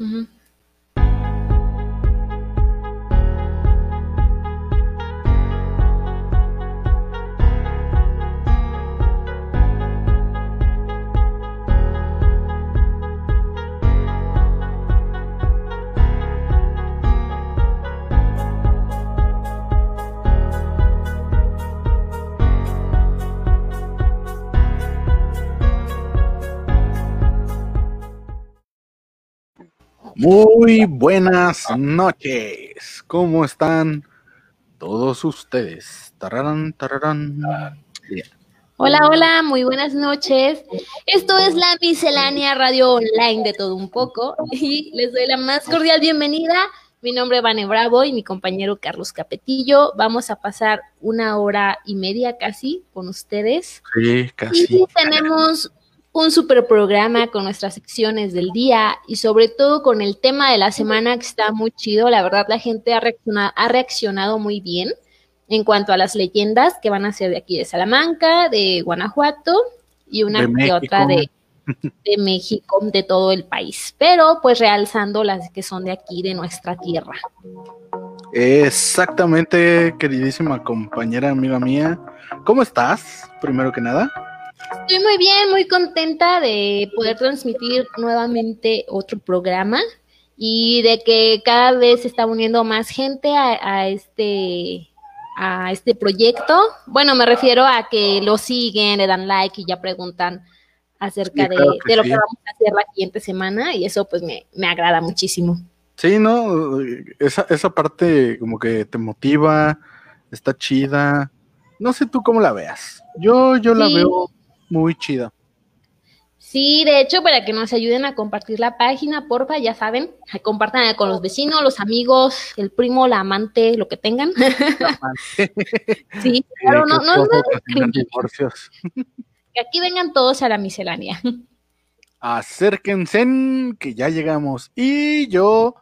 Mm-hmm. Muy buenas noches. ¿Cómo están todos ustedes? Tararán, tararán. Hola, hola, muy buenas noches. Esto es la miscelánea radio online de todo un poco y les doy la más cordial bienvenida. Mi nombre es Vane Bravo y mi compañero Carlos Capetillo. Vamos a pasar una hora y media casi con ustedes. Sí, casi. Y tenemos un super programa con nuestras secciones del día y sobre todo con el tema de la semana que está muy chido. La verdad, la gente ha reaccionado, ha reaccionado muy bien en cuanto a las leyendas que van a ser de aquí de Salamanca, de Guanajuato y una que otra de, de México, de todo el país. Pero pues realzando las que son de aquí, de nuestra tierra. Exactamente, queridísima compañera, amiga mía. ¿Cómo estás? Primero que nada. Estoy muy bien, muy contenta de poder transmitir nuevamente otro programa y de que cada vez se está uniendo más gente a, este a este proyecto. Bueno, me refiero a que lo siguen, le dan like y ya preguntan acerca de, lo que vamos a hacer la siguiente semana y eso pues me, me agrada muchísimo. Sí, ¿no? Esa, esa parte como que te motiva, está chida. No sé tú cómo la veas. Yo, yo la veo muy chida. Sí, de hecho, para que nos ayuden a compartir la página, porfa, ya saben, compartan con los vecinos, los amigos, el primo, la amante, lo que tengan. sí, claro, no, no, no, Que aquí vengan todos a la miscelánea. Acérquense, que ya llegamos. Y yo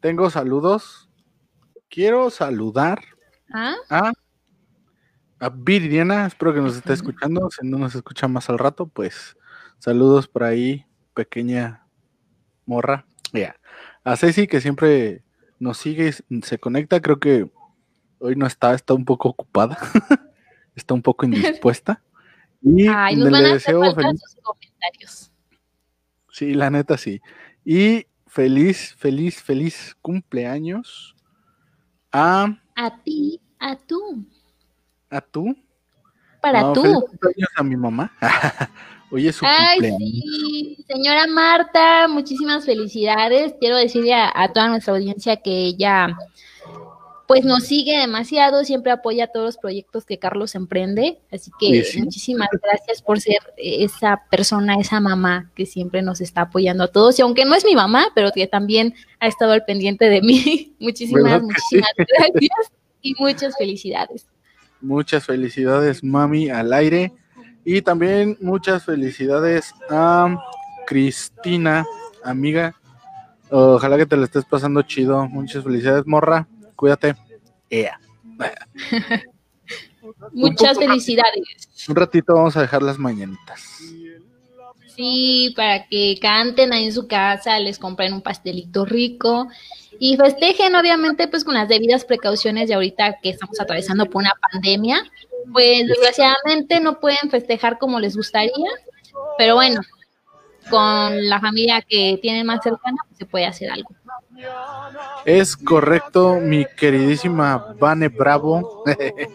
tengo saludos. Quiero saludar ¿Ah? a a Viridiana, espero que nos esté escuchando. Si no nos escucha más al rato, pues saludos por ahí, pequeña morra. Ya. A Ceci, que siempre nos sigue, se conecta. Creo que hoy no está, está un poco ocupada, está un poco indispuesta. Y Ay, nos van a hacer sus comentarios. Sí, la neta sí. Y feliz, feliz, feliz cumpleaños a. A ti, a tú. ¿A tú? Para tú. Feliz a mi mamá. Hoy es su Ay, sí, señora Marta, muchísimas felicidades. Quiero decirle a, toda nuestra audiencia que ella pues nos sigue demasiado, siempre apoya todos los proyectos que Carlos emprende, así que muchísimas gracias por ser esa persona, esa mamá que siempre nos está apoyando a todos, y aunque no es mi mamá, pero que también ha estado al pendiente de mí, muchísimas, muchísimas gracias y muchas felicidades. Muchas felicidades, mami, al aire. Y también muchas felicidades a Cristina, amiga. Ojalá que te lo estés pasando chido. Muchas felicidades, morra. Cuídate. Ea. Muchas felicidades. Un ratito vamos a dejar las mañanitas. Sí, para que canten ahí en su casa, les compren un pastelito rico y festejen obviamente pues con las debidas precauciones de ahorita que estamos atravesando por una pandemia, pues desgraciadamente no pueden festejar como les gustaría, pero bueno, con la familia que tienen más cercana pues, se puede hacer algo. Es correcto, mi queridísima Vane Bravo.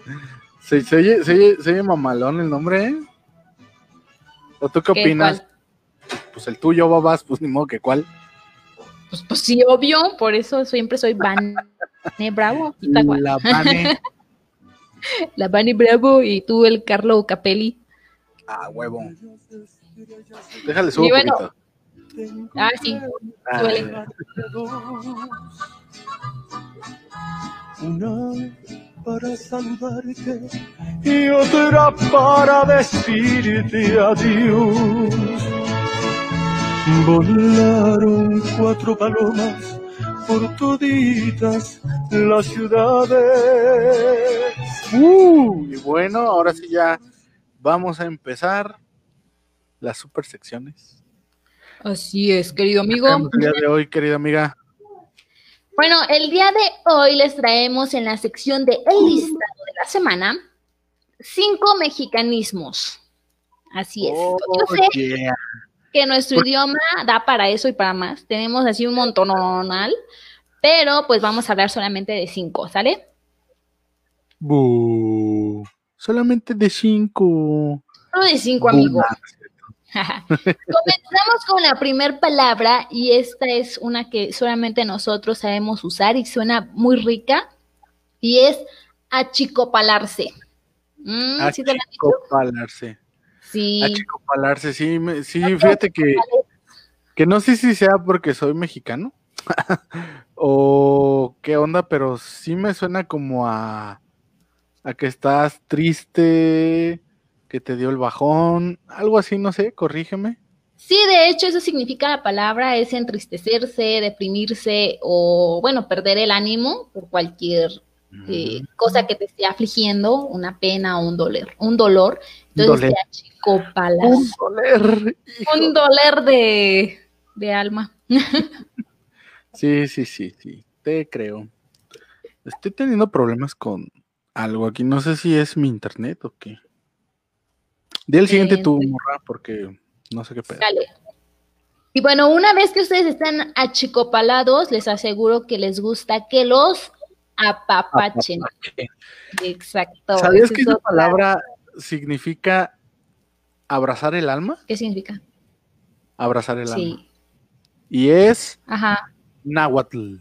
se, se, oye, se, oye, mamalón el nombre, ¿eh? ¿O tú qué opinas? Pues el tuyo, babas, pues ni modo que cuál. Pues, pues sí, obvio, por eso siempre soy Vane Bravo. La Vane. La Vane Bravo y tú el Carlo Capelli. Ah, huevo. Déjale subir un poquito. Ah, sí. Ah, Una para saludarte y otra para decirte adiós Volaron cuatro palomas por toditas las ciudades. Uh, y bueno, ahora sí ya vamos a empezar las super secciones. Así es, querido amigo. El día de hoy, querida amiga. Bueno, el día de hoy les traemos en la sección de El listado de la semana cinco mexicanismos. Así es. Oh, Yo sé yeah. Que nuestro idioma da para eso y para más. Tenemos así un montonal, pero pues vamos a hablar solamente de cinco, ¿sale? Solamente de cinco. Solo de cinco, amigo. Comenzamos con la primer palabra y esta es una que solamente nosotros sabemos usar y suena muy rica y es achicopalarse. Mm, ¿sí? Achicopalarse. Sí. Achicopalarse, sí, me- sí, fíjate que, que no sé si sea porque soy mexicano o qué onda, pero sí me suena como a, a que estás triste, que te dio el bajón, algo así, no sé, corrígeme. Sí, de hecho eso significa la palabra es entristecerse, deprimirse o bueno, perder el ánimo por cualquier eh, cosa que te esté afligiendo, una pena o un dolor, un dolor. Entonces Doler. te. Un doler, hijo. Un doler de, de alma. Sí, sí, sí, sí, te creo. Estoy teniendo problemas con algo aquí, no sé si es mi internet o qué. Di el siguiente Eh, tú, morra, porque no sé qué pedo. Dale. Y bueno, una vez que ustedes están achicopalados, les aseguro que les gusta que los apapachen. Exacto. ¿Sabías que es esa otra. palabra significa abrazar el alma? ¿Qué significa? Abrazar el alma. Sí. Y es Ajá. náhuatl.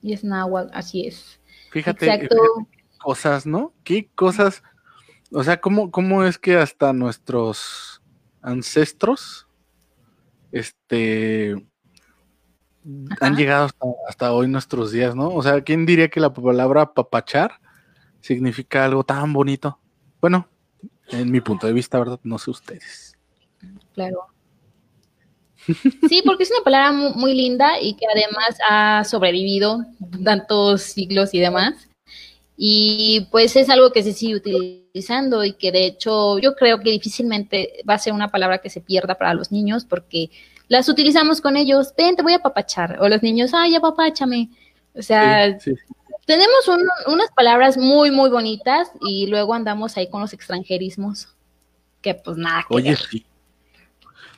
Y es náhuatl, así es. Fíjate, Exacto. fíjate qué cosas, ¿no? ¿Qué cosas? O sea, ¿cómo, cómo es que hasta nuestros ancestros este han llegado hasta, hasta hoy nuestros días, ¿no? O sea, ¿quién diría que la palabra papachar significa algo tan bonito? Bueno, en mi punto de vista, ¿verdad? No sé ustedes. Claro. Sí, porque es una palabra mu- muy, linda y que además ha sobrevivido tantos siglos y demás. Y pues es algo que se sigue utilizando y que de hecho yo creo que difícilmente va a ser una palabra que se pierda para los niños porque las utilizamos con ellos, ven, te voy a papachar. O los niños, ay, apapáchame. O sea, Sí, sí. tenemos un- unas palabras muy, muy bonitas y luego andamos ahí con los extranjerismos. Que pues nada que Oye, ver. sí.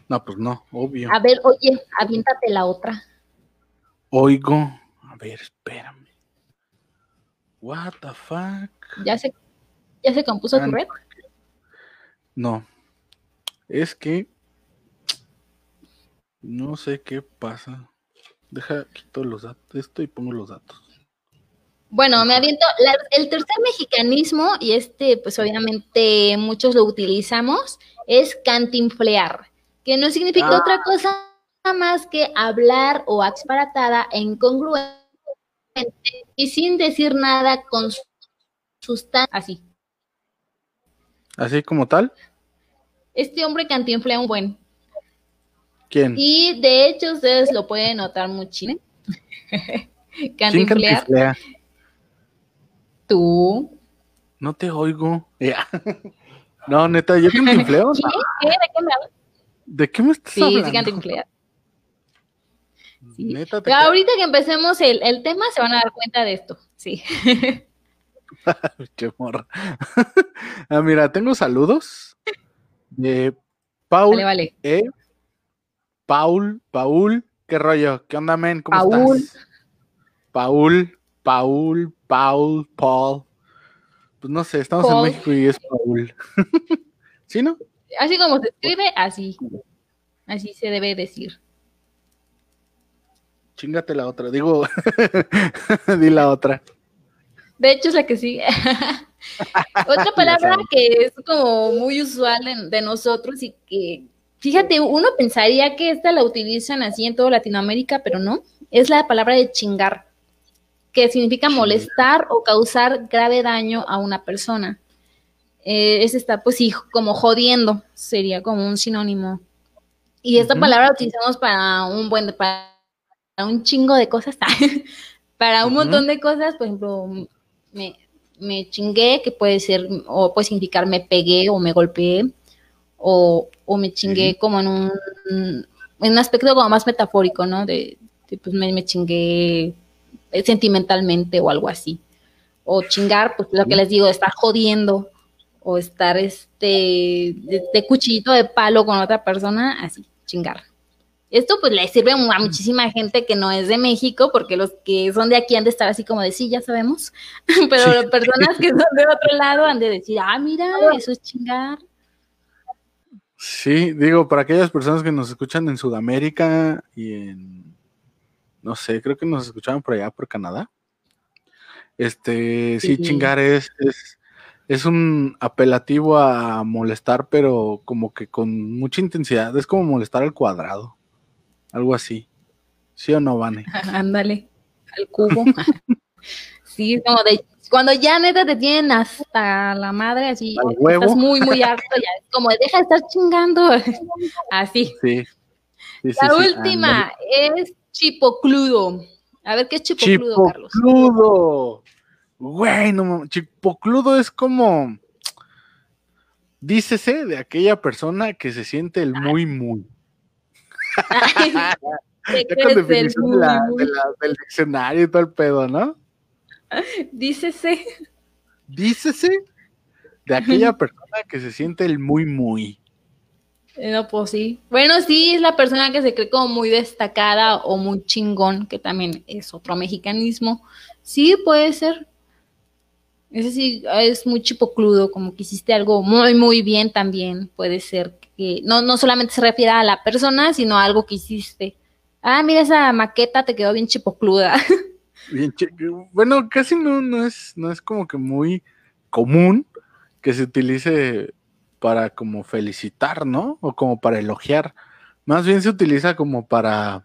No, pues no, obvio. A ver, oye, aviéntate la otra. Oigo. A ver, espérame. What the fuck? ¿Ya se, ya se compuso tu red? No. Es que no sé qué pasa. Deja, quito los datos, esto y pongo los datos. Bueno, me aviento la- el tercer mexicanismo, y este, pues obviamente muchos lo utilizamos, es cantinflear, que no significa Ah. otra cosa más que hablar o exparatada e incongruente y sin decir nada con sustancia. Así. Así como tal. Este hombre cantinflea un buen. ¿Quién? Y de hecho ustedes lo pueden notar muchísimo. ¿Quién cantinflear. cantiflea? Tú. No te oigo. Ya. No, neta, ¿yo cantinfleo? ¿Qué? ¿Qué? ¿De qué me hablas? ¿De qué me estás Sí, hablando? sí cantinflea. Sí. Neta, te ahorita que empecemos el, el tema se van a dar cuenta de esto. Sí. Qué morra. ah, mira, tengo saludos de Paul Vale, vale. E. Paul, Paul, ¿qué rollo? ¿Qué onda, men? ¿Cómo Paul. estás? Paul, Paul, Paul, Paul. Pues no sé, estamos Paul. en México y es Paul. ¿Sí, no? Así como se escribe, así. Así se debe decir. Chingate la otra. Digo, di la otra. De hecho, es la que sigue. Otra palabra que es como muy usual de, de nosotros y que, fíjate, uno pensaría que esta la utilizan así en toda Latinoamérica, pero no. Es la palabra de chingar, que significa molestar o causar grave daño a una persona. Eh, es está, pues sí, como jodiendo, sería como un sinónimo. Y esta palabra la utilizamos para un buen, para un chingo de cosas, para un montón de cosas, por ejemplo, me, me chingué, que puede ser, o puede significar me pegué o me golpeé, o, o me chingué como en un, en un aspecto como más metafórico, ¿no? De, de, pues me, me chingué sentimentalmente o algo así. O chingar, pues lo que les digo, estar jodiendo o estar este de, de cuchillito de palo con otra persona, así, chingar. Esto pues le sirve a muchísima gente que no es de México, porque los que son de aquí han de estar así como de sí, ya sabemos, pero las personas que son de otro lado han de decir, ah, mira, eso es chingar. Sí, digo, para aquellas personas que nos escuchan en Sudamérica y en, no sé, creo que nos escuchaban por allá, por Canadá. Este, sí, Sí. chingar es, es, es un apelativo a molestar, pero como que con mucha intensidad. Es como molestar al cuadrado. Algo así. ¿Sí o no, Vane? Ándale, al cubo. sí, como de cuando ya neta te tienen hasta la madre así, huevo. estás muy, muy harto, ya es como de, deja de estar chingando. así. Sí. La sí, última es chipocludo. A ver, ¿qué es chipocludo, Carlos? Chipocludo. Güey, no Chipocludo es como. Dícese de aquella persona que se siente el muy, muy. Ya con definición de muy, la- muy. de la- del diccionario y todo el pedo, ¿no? Dícese. Dícese de aquella persona que se siente el muy, muy. Eh, No, pues sí. Bueno, sí, es la persona que se cree como muy destacada o muy chingón, que también es otro mexicanismo. Sí, puede ser. Ese sí es muy chipocludo, como que hiciste algo muy, muy bien también. Puede ser que no, no solamente se refiere a la persona, sino a algo que hiciste. Ah, mira, esa maqueta te quedó bien chipocluda. Bien bueno, casi no, no es, no es como que muy común que se utilice para como felicitar, ¿no? O como para elogiar. Más bien se utiliza como para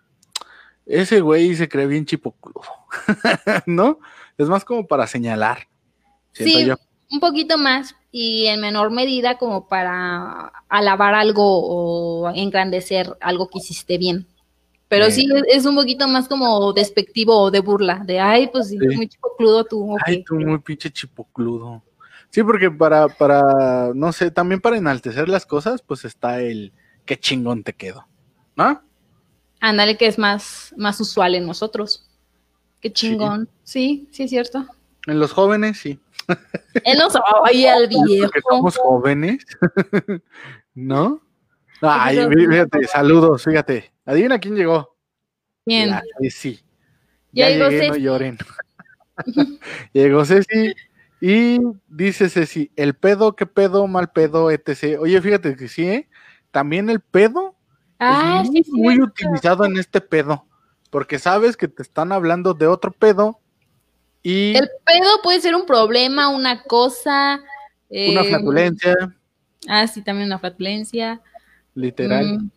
ese güey se cree bien chipocludo, ¿no? Es más como para señalar. Siento Sí, yo. un poquito más y en menor medida como para alabar algo o engrandecer algo que hiciste bien. Pero Eh. sí es- un poquito más como despectivo o de burla, de ay, pues sí, Sí. muy chipocludo tú. ok". Ay, tú muy pinche chipocludo. Sí, porque para, para, no sé, también para enaltecer las cosas, pues está el qué chingón te quedo, ¿no? Ándale, que es más, más usual en nosotros. Qué chingón. Sí, sí, es cierto. En los jóvenes, sí. Oye al viejo. Porque somos jóvenes, ¿no? Ay, fíjate, saludos, fíjate. Adivina quién llegó. Bien. La Ceci. Ya llegó llegué, no Ceci. lloren. llegó Ceci y dice Ceci, el pedo, qué pedo, mal pedo, etc. Oye, fíjate que sí, ¿eh? También el pedo Ah, es sí, muy, sí. muy utilizado en este pedo, porque sabes que te están hablando de otro pedo y El pedo puede ser un problema, una cosa. una eh, flatulencia, Ah, sí, también una flatulencia. Literal. Mm.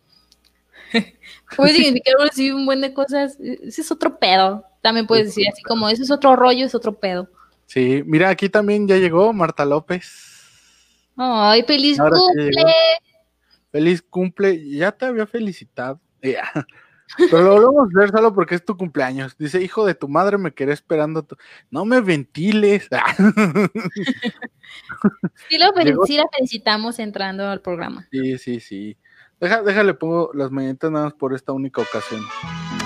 Puede significar sí, un buen de cosas. Ese es otro pedo. También puedes decir así como, ese es otro rollo, es otro pedo. Sí, mira, aquí también ya llegó Marta López. Ay, feliz Ahora cumple. Feliz cumple, ya te había felicitado. Pero lo volvemos a hacer solo porque es tu cumpleaños. Dice, hijo de tu madre, me quedé esperando. tu-". No me ventiles. Sí, lo fel- Llegó- sí la felicitamos entrando al programa. sí, sí, sí. Deja, déjale, pongo las mañanitas nada más por esta única ocasión.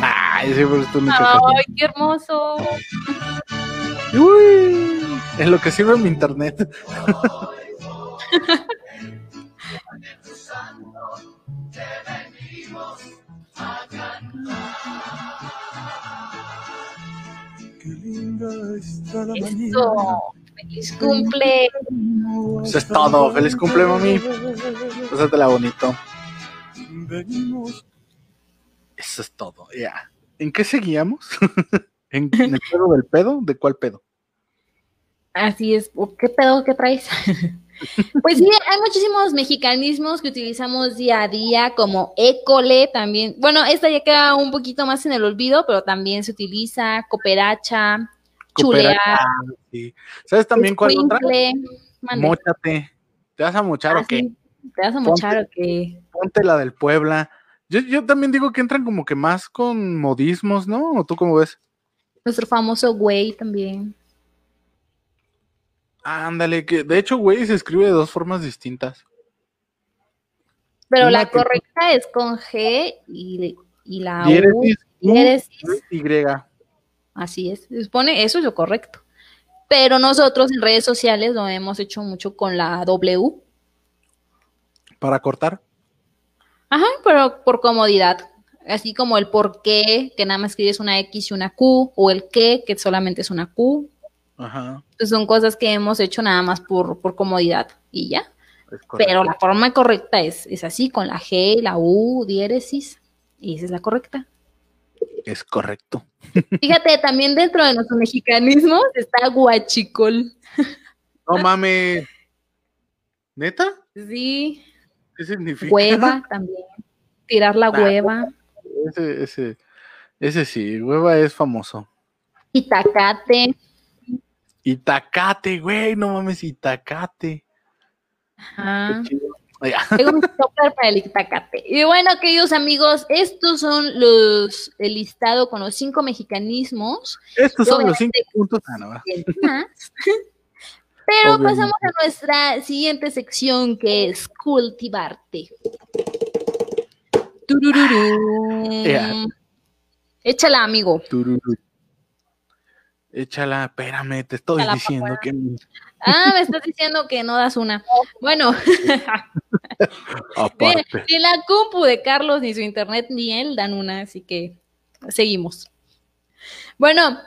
Ay, sí, por esta única Ay, qué hermoso. Uy, en lo que sirve mi internet. Qué linda está la Eso. Feliz cumple. Eso es todo. Feliz cumple, mami. Pásatela bonito. Venimos Eso es todo, ya. ¿En qué seguíamos? ¿En, en el pedo del pedo? ¿De cuál pedo? Así es. ¿O ¿Qué pedo que traes? Pues sí, hay muchísimos mexicanismos que utilizamos día a día, como école también. Bueno, esta ya queda un poquito más en el olvido, pero también se utiliza cooperacha, chulear, sí. ¿Sabes también cuál otra? Móchate. ¿Te vas a mochar Ah, o qué? ¿Te vas a mochar o qué? Ponte la del Puebla. Yo, yo también digo que entran como que más con modismos, ¿no? ¿O tú cómo ves? Nuestro famoso güey también. Ándale, que de hecho, güey, se escribe de dos formas distintas. Pero Una la que- correcta es con G y, y la U. Diéresis, U, diéresis. Y. Así es. Se supone eso es lo correcto. Pero nosotros en redes sociales lo hemos hecho mucho con la W. Para cortar. Ajá, pero por comodidad. Así como el por qué, que nada más escribes una X y una Q, o el qué, que solamente es una Q. Ajá. Pues son cosas que hemos hecho nada más por, por comodidad y ya. Pero la forma correcta es, es así, con la G, la U, diéresis. Y esa es la correcta. Es correcto. Fíjate, también dentro de nuestro mexicanismo está guachicol. No mames. ¿Neta? Sí, ¿Qué significa? hueva también. Tirar la Ah, hueva. Ese, ese, ese sí, hueva es famoso. Itacate. Itacate, güey, no mames, Itacate. Ajá. Tengo un topper para el Itacate. Y bueno, queridos amigos, estos son los el listado con los cinco mexicanismos. Estos son los cinco puntos. Ah, no. Pero Obviamente. pasamos a nuestra siguiente sección que es cultivarte. Turururú. Ya. Échala, amigo. Tururú. Échala, espérame, te estoy Échala diciendo que. Ah, me estás diciendo que no das una. Bueno, ni, Aparte. ni la compu de Carlos, ni su internet, ni él dan una, así que seguimos. Bueno,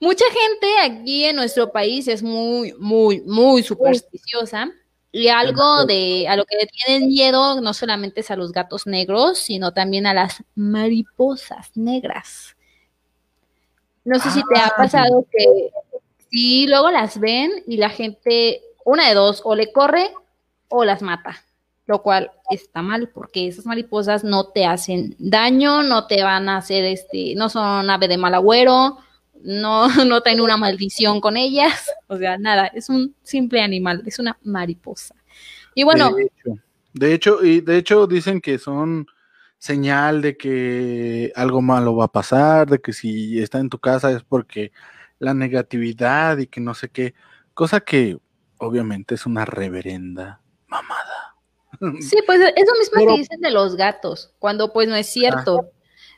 mucha gente aquí en nuestro país es muy, muy, muy supersticiosa. Y algo de a lo que le tienen miedo no solamente es a los gatos negros, sino también a las mariposas negras. No sé si te ha Ah. pasado que sí, luego las ven y la gente, una de dos, o le corre o las mata, lo cual está mal porque esas mariposas no te hacen daño, no te van a hacer, este, no son ave de mal agüero, no, no traen una maldición con ellas, o sea, nada, es un simple animal, es una mariposa. Y bueno, De hecho, de hecho, y de hecho dicen que son señal de que algo malo va a pasar, de que si está en tu casa es porque la negatividad y que no sé qué, cosa que obviamente es una reverenda mamada. Sí, pues eso mismo Pero- que dicen de los gatos, cuando pues no es cierto.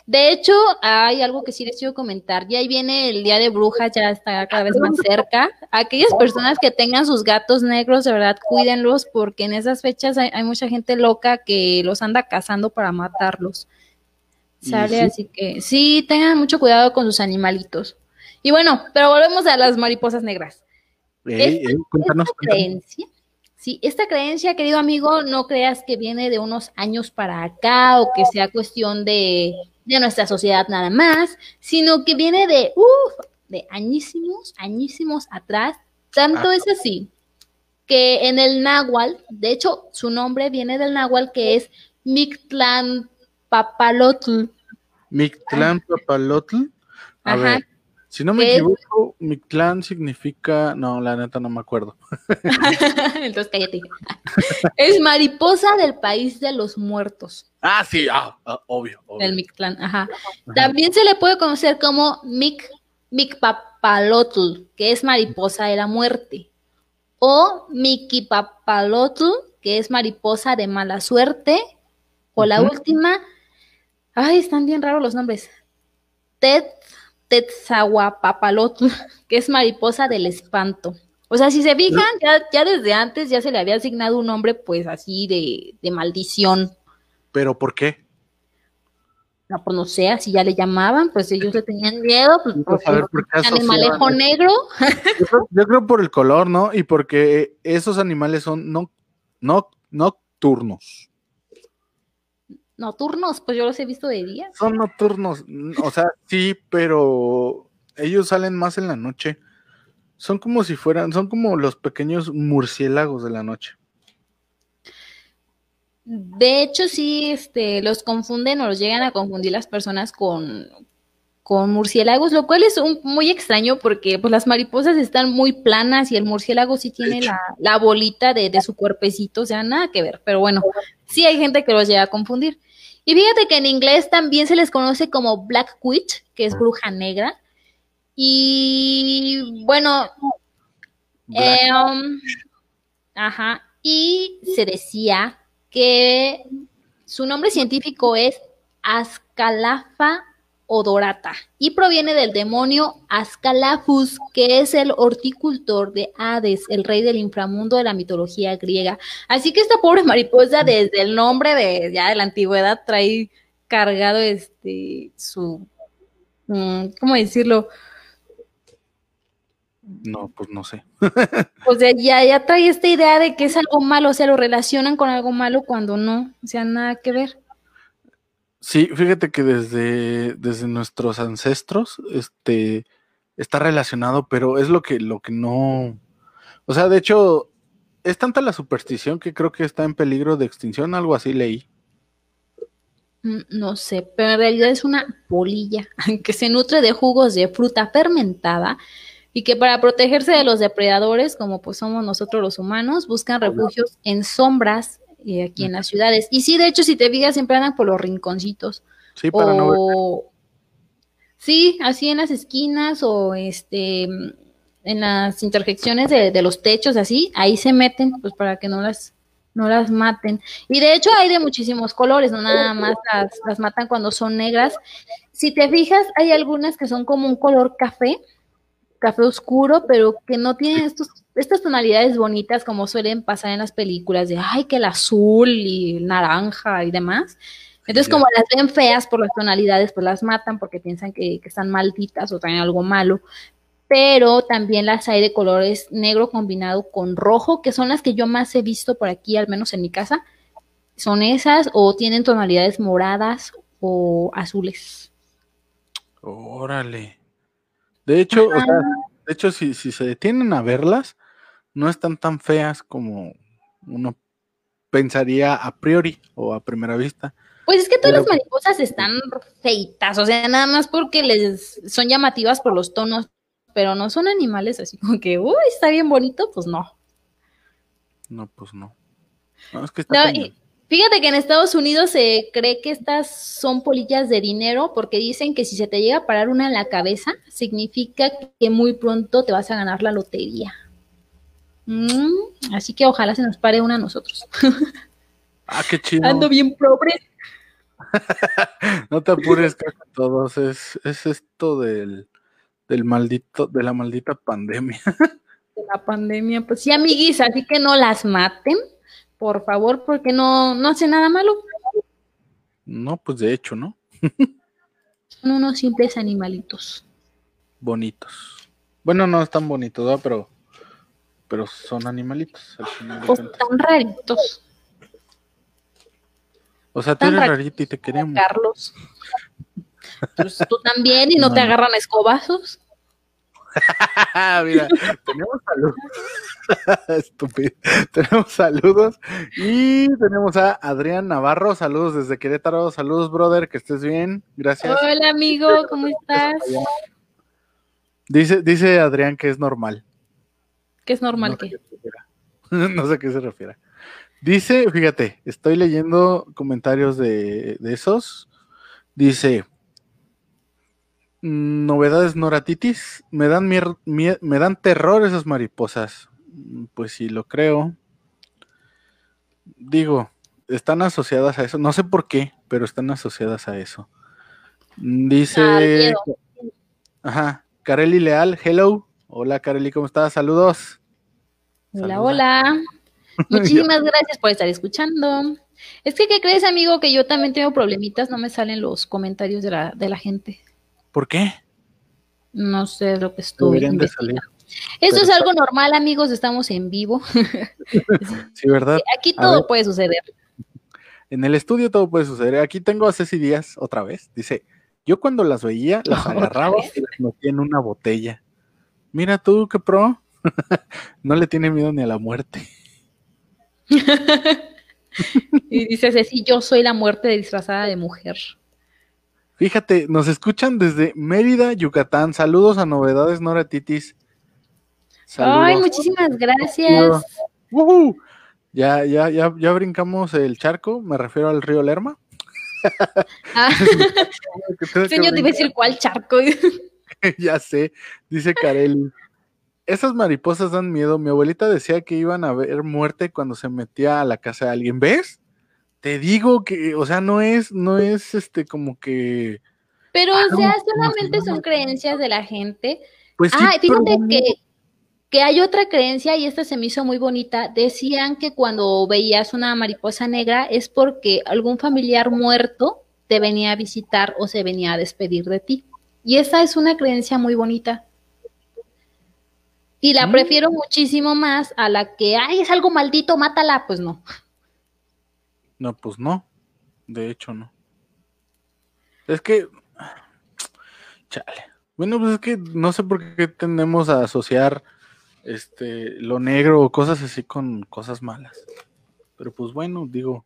De hecho, hay algo que sí les quiero comentar. Ya ahí viene el Día de Brujas, ya está cada vez más cerca. Aquellas personas que tengan sus gatos negros, de verdad, cuídenlos, porque en esas fechas hay, hay mucha gente loca que los anda cazando para matarlos. Sale, sí. así que sí, tengan mucho cuidado con sus animalitos. Y bueno, pero volvemos a las mariposas negras. Ey, ey, cuéntanos, Esta creencia, sí, esta creencia, querido amigo, no creas que viene de unos años para acá o que sea cuestión de, de nuestra sociedad nada más, sino que viene de, uf, de añísimos, añísimos atrás. Tanto Ah. es así que en el náhuatl, de hecho, su nombre viene del náhuatl que es Mictlán Papalotl. Mictlán Papalotl. A Ajá. ver, si no me equivoco, Mictlán significa, no, la neta no me acuerdo. Entonces cállate. es mariposa del país de los muertos. Ah, sí, ah, ah, obvio, obvio. El Mictlán, ajá. Ajá. También se le puede conocer como Mic, Micpapalotl, que es mariposa de la muerte. O Miquipapalotl, que es mariposa de mala suerte. O la última, ay, están bien raros los nombres. Tet, Tetzahuapapalotl, que es mariposa del espanto. O sea, si se fijan, ya, ya desde antes ya se le había asignado un nombre, pues así de, de maldición. Pero ¿por qué? No, pues no sé, así ya le llamaban, pues ellos le tenían miedo, pues Quiero porque saber por qué animalejo asociaban negro. Yo creo, yo creo por el color, ¿no? Y porque esos animales son no, no, nocturnos. Nocturnos, pues yo los he visto de día. Son nocturnos. O sea, sí, pero ellos salen más en la noche. Son como si fueran, son como los pequeños murciélagos de la noche. De hecho, sí, este, los confunden o los llegan a confundir las personas con, con murciélagos, lo cual es un- muy extraño porque pues las mariposas están muy planas y el murciélago sí tiene la, la bolita de, de su cuerpecito, o sea, nada que ver, pero bueno, sí hay gente que los llega a confundir. Y fíjate que en inglés también se les conoce como Black Witch, que es bruja negra. Y bueno, eh, um, ajá, y se decía que su nombre científico es Ascalafa odorata y proviene del demonio Ascalafus, que es el horticultor de Hades, el rey del inframundo de la mitología griega. Así que esta pobre mariposa, desde el nombre de ya de la antigüedad, trae cargado este su mm, ¿cómo decirlo? No, pues no sé. o sea, ya, ya trae esta idea de que es algo malo, o sea, lo relacionan con algo malo cuando no, o sea, nada que ver. Sí, fíjate que desde, desde nuestros ancestros, este, está relacionado, pero es lo que, lo que no. O sea, de hecho, es tanta la superstición que creo que está en peligro de extinción, algo así leí. Mm, no sé, pero en realidad es una polilla que se nutre de jugos de fruta fermentada y que para protegerse de los depredadores, como pues somos nosotros los humanos, buscan refugios en sombras eh, aquí en las ciudades. Y sí, de hecho, si te fijas, siempre andan por los rinconcitos. Sí, para no Sí, así en las esquinas o este en las intersecciones de, los techos, así, ahí se meten, pues para que no las, no las maten. Y de hecho hay de muchísimos colores, no nada más las, las matan cuando son negras. Si te fijas, hay algunas que son como un color café, café oscuro, pero que no tienen estos, estas tonalidades bonitas como suelen pasar en las películas de, ay, que el azul y el naranja y demás. Entonces, como las ven feas por las tonalidades, pues las matan porque piensan que, que están malditas o traen algo malo. Pero también las hay de colores negro combinado con rojo, que son las que yo más he visto por aquí, al menos en mi casa. Son esas o tienen tonalidades moradas o azules. Órale. De hecho, o sea, de hecho, si, si se detienen a verlas, no están tan feas como uno pensaría a priori o a primera vista. Pues es que todas las mariposas están feitas, o sea, nada más porque les son llamativas por los tonos, pero no son animales así como que, uy, está bien bonito, pues no. No, pues no. No, es que está Fíjate que en Estados Unidos se cree que estas son polillas de dinero porque dicen que si se te llega a parar una en la cabeza, significa que muy pronto te vas a ganar la lotería. Mm, así que ojalá se nos pare una a nosotros. Ah, qué chido. Ando bien pobre. no te apures, todos. Es, es esto del, del maldito, de la maldita pandemia. de la pandemia, pues sí, amiguis, así que no las maten por favor, porque no, no hace nada malo. No, pues de hecho, ¿no? Son unos simples animalitos. Bonitos. Bueno, no están bonitos, ¿no? pero pero son animalitos. Al pues están raritos. O sea, tú eres rarito y te queremos. Carlos. Pues tú también y no, te agarran escobazos. Mira, tenemos saludos. Estúpido. Tenemos saludos. Y tenemos a Adrián Navarro. Saludos desde Querétaro. Saludos, brother. Que estés bien. Gracias. Hola, amigo. ¿Cómo estás? Dice, dice Adrián que es normal. ¿Qué es normal? No no sé a qué se refiere. Dice, fíjate, estoy leyendo comentarios de, de esos. Dice, novedades noratitis, me dan, me dan terror esas mariposas. Mm, pues sí, lo creo. Digo, están asociadas a eso. No sé por qué, pero están asociadas a eso. Mm, dice. ajá. Carely Leal, hello. Hola, Carely, ¿cómo estás? Saludos. Hola, hola. Muchísimas gracias por estar escuchando. Es que, ¿qué crees, amigo? Que yo también tengo problemitas, no me salen los comentarios de la, de la gente. ¿Por qué? No sé lo que estoy Esto es algo normal, amigos, estamos en vivo. sí, ¿verdad? Aquí todo puede suceder. En el estudio todo puede suceder. Aquí tengo a Ceci Díaz otra vez. Dice, yo cuando las veía, las agarraba y las metía en una botella. Mira tú, qué pro. no le tiene miedo ni a la muerte. y dice Ceci, yo soy la muerte disfrazada de mujer. Fíjate, nos escuchan desde Mérida, Yucatán. Saludos a Novedades Nora Titis. Ay, muchísimas gracias. Ya, ya, ya, ya brincamos el charco, me refiero al río Lerma. Ah. Te iba a decir cuál charco. ya sé, dice Kareli. Esas mariposas dan miedo. Mi abuelita decía que iban a ver muerte cuando se metía a la casa de alguien. ¿Ves? Te digo que, o sea, no es, no es este como que. Pero, Ah, o sea, solamente son creencias de la gente. Pues sí, ah, fíjate pero- que, que hay otra creencia y esta se me hizo muy bonita. Decían que cuando veías una mariposa negra es porque algún familiar muerto te venía a visitar o se venía a despedir de ti. Y esa es una creencia muy bonita. Y la Mm. prefiero muchísimo más a la que, ay, es algo maldito, mátala. Pues no. No, pues no. De hecho, no. Es que. Chale. Bueno, pues es que no sé por qué tendemos a asociar este lo negro o cosas así con cosas malas. Pero pues bueno, digo,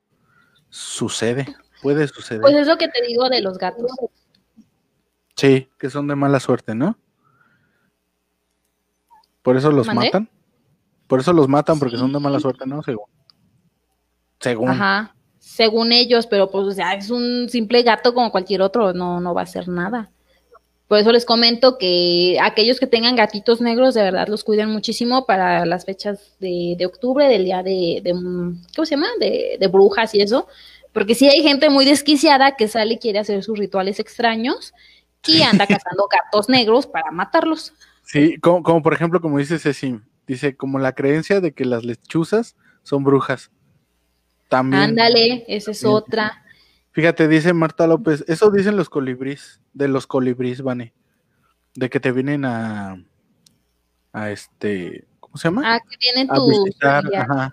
sucede, puede suceder. Pues es lo que te digo de los gatos. Sí, que son de mala suerte, ¿no? Por eso los ¿Mandé? matan. Por eso los matan, porque son de mala suerte, ¿no? Según. Según. Ajá. Según ellos, pero pues, o sea, es un simple gato como cualquier otro, no, no va a hacer nada. Por eso les comento que aquellos que tengan gatitos negros, de verdad los cuiden muchísimo para las fechas de, de octubre, del día de, de, ¿cómo se llama? De, de brujas y eso. Porque sí hay gente muy desquiciada que sale y quiere hacer sus rituales extraños y anda cazando gatos negros para matarlos. Sí, como, como por ejemplo, como dice Ceci, dice como la creencia de que las lechuzas son brujas. También. Ándale, esa es otra. Fíjate, dice Marta López, eso dicen los colibrís, de los colibrís, Vane, de que te vienen a, a este, ¿cómo se llama? Ah, que vienen a tus visitar, ajá.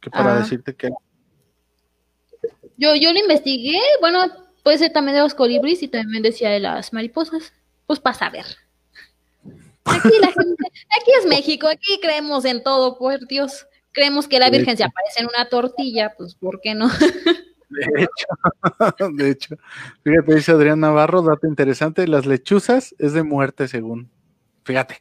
Que para Ah. decirte que Yo, yo lo investigué, bueno, puede ser también de los colibríes y también decía de las mariposas. Pues para saber. Aquí la gente, aquí es México, aquí creemos en todo, por Dios. Creemos que la Virgen se aparece en una tortilla, pues ¿por qué no? De hecho, de hecho, fíjate, dice Adrián Navarro, dato interesante, las lechuzas es de muerte según. Fíjate,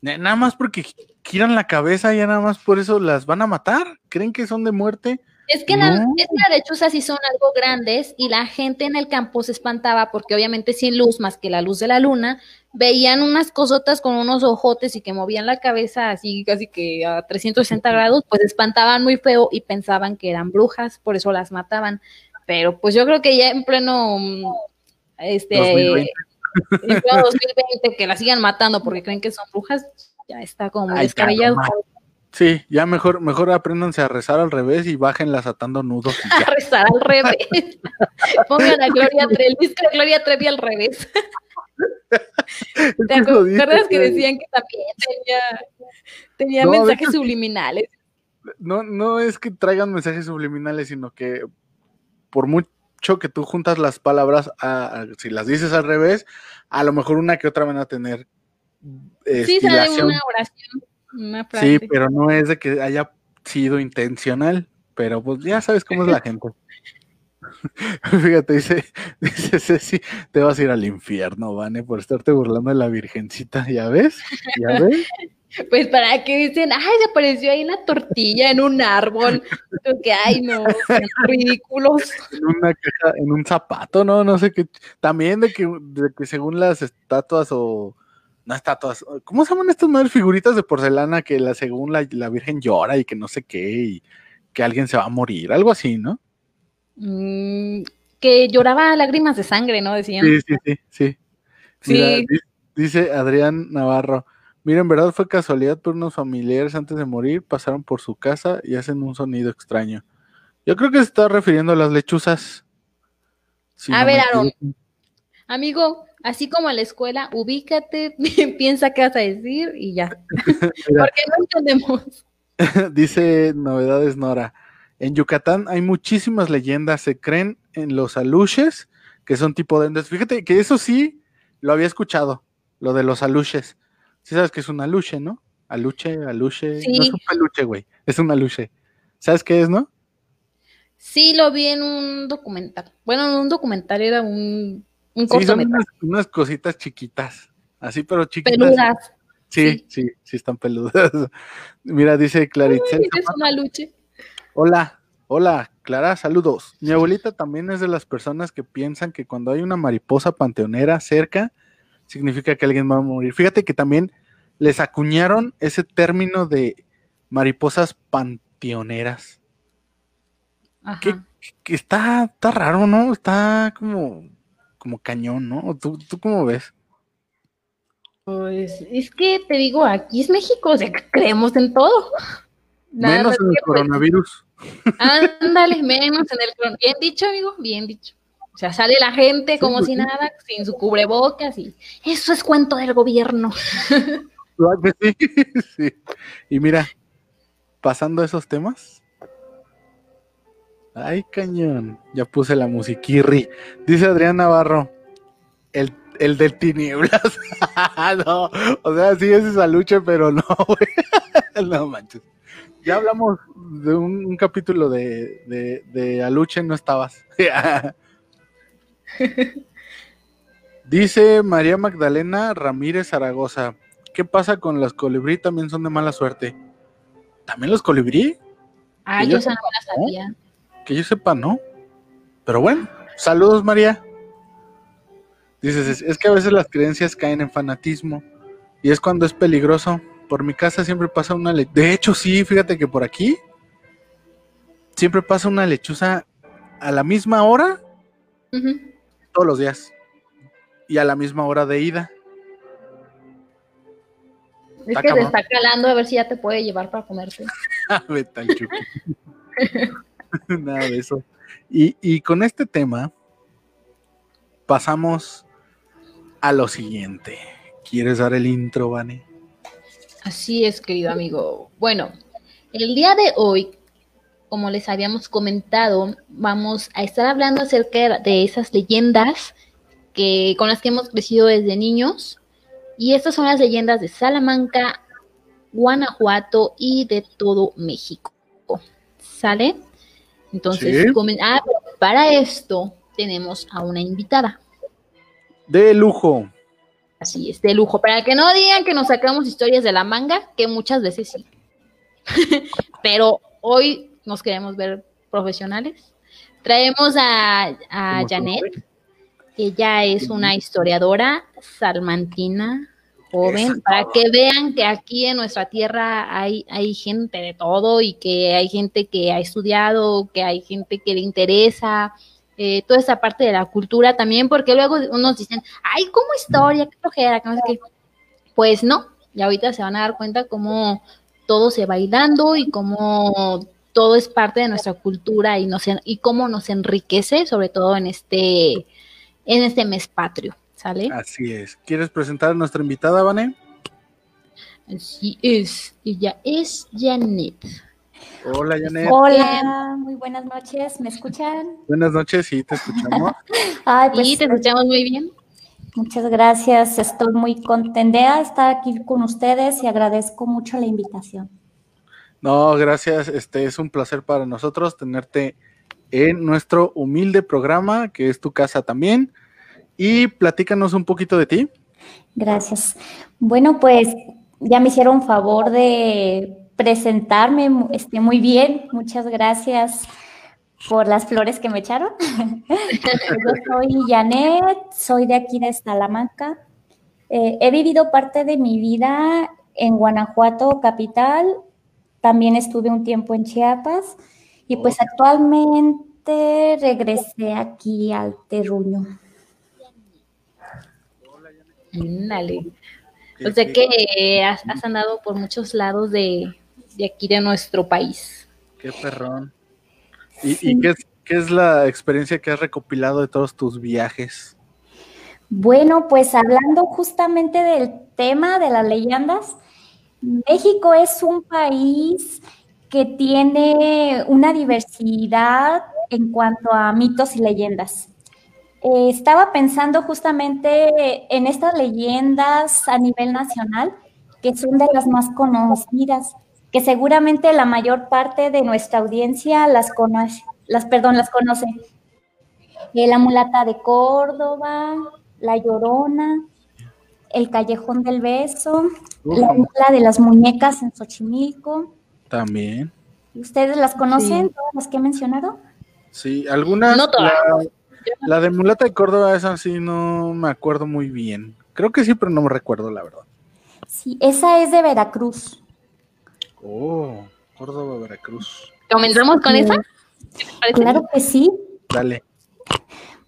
nada más porque giran la cabeza, ya nada más por eso las van a matar. ¿Creen que son de muerte? Es que, la- es que las lechuzas sí son algo grandes y la gente en el campo se espantaba porque obviamente sin luz más que la luz de la luna, veían unas cosotas con unos ojotes y que movían la cabeza así casi que a 360 grados, pues espantaban muy feo y pensaban que eran brujas, por eso las mataban. Pero pues yo creo que ya en pleno mm, este 2020. en pleno 2020 que las sigan matando porque creen que son brujas, ya está como muy descabellado. Sí, ya mejor, mejor apréndanse a rezar al revés y bájenlas atando nudos y a rezar al revés. Pongan a Gloria Trevi, que Gloria Trevi al revés. ¿Te acuerdas que decían que también tenía, tenía No, de mensajes subliminales? No, no es que traigan mensajes subliminales, sino que por mucho que tú juntas las palabras, a- a- si las dices al revés, a lo mejor una que otra van a tener eh, Sí, sale una oración, una. Sí, pero no es de que haya sido intencional, pero pues ya sabes cómo es la gente. Fíjate, dice, dice Ceci, te vas a ir al infierno, Vane, por estarte burlando de la virgencita, ¿ya ves? ¿Ya ves? Pues para que dicen, ay, se apareció ahí una tortilla en un árbol. Creo que, ay, no, ridículos. En una caja, en un zapato, ¿no? No sé qué. También de que, de que según las estatuas o no estatuas, ¿cómo se llaman estas madres figuritas de porcelana que la según la, la Virgen llora y que no sé qué y que alguien se va a morir, algo así, ¿no? Mm, que lloraba lágrimas de sangre, ¿no? Decían. Sí, sí, sí, sí. Mira, Sí. dice Adrián Navarro. Mira, en verdad fue casualidad, pero unos familiares antes de morir pasaron por su casa y hacen un sonido extraño. Yo creo que se está refiriendo a las lechuzas. Si A no ver, Aaron. Amigo, así como en la escuela, ubícate, piensa qué vas a decir y ya. Porque no entendemos. Dice Novedades Nora. En Yucatán hay muchísimas leyendas. Se creen en los aluches, que son tipo duendes. Fíjate que eso sí lo había escuchado, lo de los aluches. Sí sabes que es un aluche, ¿no? Aluche, aluche. No es un peluche, güey. Es un aluche. ¿Sabes qué es, no? Sí, lo vi en un documental. Bueno, no un documental, era un, un Sí, son unas, unas cositas chiquitas. Así, pero chiquitas. Peludas. Sí, sí, sí, están peludas. Mira, dice Claritzel. Es una. Hola, hola, Clara, saludos. Mi abuelita también es de las personas que piensan que cuando hay una mariposa panteonera cerca, significa que alguien va a morir. Fíjate que también les acuñaron ese término de mariposas panteoneras. Que está, está raro, ¿no? Está como, como cañón, ¿no? ¿Tú, ¿Tú cómo ves? Pues es que te digo, aquí es México, o sea, creemos en todo. Nada Menos en el pues, coronavirus. Ándale, menos en el cron- Bien dicho, amigo, bien dicho. O sea, sale la gente como pues si sí. nada, sin su cubrebocas y eso es cuento del gobierno. Sí. Y mira, pasando a esos temas. Ay, cañón. Ya puse la musiquirri. Dice Adrián Navarro. El, el de tinieblas. no, o sea, sí es esa lucha, pero no, güey. no manches. Ya hablamos de un, un capítulo de, de, de Aluche, no estabas. Dice María Magdalena Ramírez Zaragoza. ¿Qué pasa con los colibrí? También son de mala suerte. ¿También los colibrí? Ah, yo esa no la sabía. Que yo sepa, ¿no? Pero bueno, saludos María. Dices, es, que a veces las creencias caen en fanatismo y es cuando es peligroso. Por mi casa siempre pasa una lechuza. De hecho, sí, fíjate que por aquí siempre pasa una lechuza a la misma hora todos los días y a la misma hora de ida. Es Está que te está calando a ver si ya te puede llevar para comerte. Vete al. Nada de eso. Y, y con este tema pasamos a lo siguiente. ¿Quieres dar el intro, Vane? Así es, querido amigo. Bueno, el día de hoy, como les habíamos comentado, vamos a estar hablando acerca de esas leyendas que, con las que hemos crecido desde niños. Y estas son las leyendas de Salamanca, Guanajuato y de todo México. ¿Sale? Entonces, Sí. comen- ah, para esto tenemos a una invitada. De lujo. Así es, de lujo. Para que no digan que nos sacamos historias de la manga, que muchas veces sí. Pero hoy nos queremos ver profesionales. Traemos a, a Janet. Ella es una historiadora salmantina, joven, para que vean que aquí en nuestra tierra hay, hay gente de todo y que hay gente que ha estudiado, que hay gente que le interesa, eh, toda esa parte de la cultura también, porque luego unos dicen, ay, ¿cómo historia? ¿Qué flojera? que no sé qué". Pues no, y ahorita se van a dar cuenta cómo todo se va hilando y cómo todo es parte de nuestra cultura y, nos, y cómo nos enriquece, sobre todo en este, en este mes patrio, ¿sale? Así es. ¿Quieres presentar a nuestra invitada, Vane? Así es, ella es Janet. Hola, Janet. Hola, muy buenas noches, ¿me escuchan? Buenas noches, sí, te escuchamos. Ay, pues y te escuchamos muy bien. muchas gracias, estoy muy contenta de estar aquí con ustedes y agradezco mucho la invitación. No, gracias. Este es un placer para nosotros tenerte en nuestro humilde programa, que es tu casa también. Y platícanos un poquito de ti. Gracias. Bueno, pues ya me hicieron favor de presentarme este, muy bien, muchas gracias por las flores que me echaron. Yo soy Janet, soy de aquí de Salamanca. Eh, he vivido parte de mi vida en Guanajuato, capital. También estuve un tiempo en Chiapas y pues actualmente regresé aquí al terruño. Ándale. O sea que eh, has, has andado por muchos lados de, de aquí de nuestro país. Qué perrón. ¿Y, y qué, es, qué es la experiencia que has recopilado de todos tus viajes? Bueno, pues hablando justamente del tema de las leyendas, México es un país que tiene una diversidad en cuanto a mitos y leyendas. Eh, estaba pensando justamente en estas leyendas a nivel nacional, que son de las más conocidas, que seguramente la mayor parte de nuestra audiencia las conoce, las, perdón, las conoce. Eh, la mulata de Córdoba, la Llorona, el Callejón del Beso, la isla de las muñecas en Xochimilco. También. ¿Ustedes las conocen, Sí. todas las que he mencionado? Sí, algunas. No todas. La, la de Mulata de Córdoba, esa sí no me acuerdo muy bien. Creo que sí, pero no me recuerdo, la verdad. Sí, esa es de Veracruz. Oh, Córdoba, Veracruz. ¿Comenzamos con esa? Claro que sí. Dale.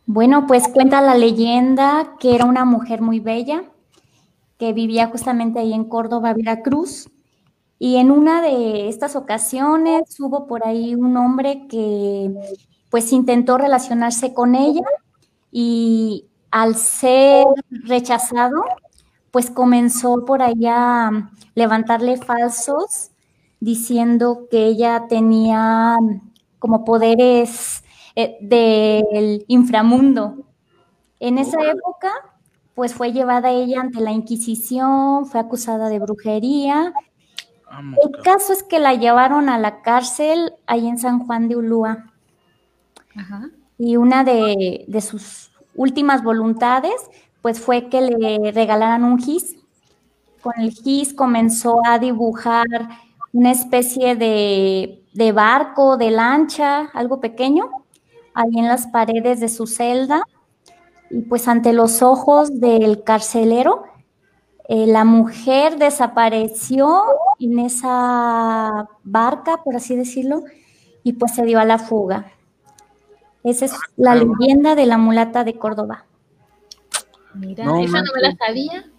Bueno, pues cuenta la leyenda que era una mujer muy bella, que vivía justamente ahí en Córdoba, Veracruz. Y en una de estas ocasiones hubo por ahí un hombre que pues intentó relacionarse con ella y al ser rechazado, pues comenzó por ahí a levantarle falsos diciendo que ella tenía como poderes eh, del inframundo. En esa época, pues fue llevada ella ante la Inquisición, fue acusada de brujería. El caso es que la llevaron a la cárcel ahí en San Juan de Ulúa. Y una de, sus últimas voluntades, pues fue que le regalaran un gis. Con el gis comenzó a dibujar una especie de, de barco, de lancha, algo pequeño, ahí en las paredes de su celda. Y pues ante los ojos del carcelero, eh, la mujer desapareció en esa barca, por así decirlo, y pues se dio a la fuga. Esa es la leyenda de la mulata de Córdoba. Mira, esa no me la sabía.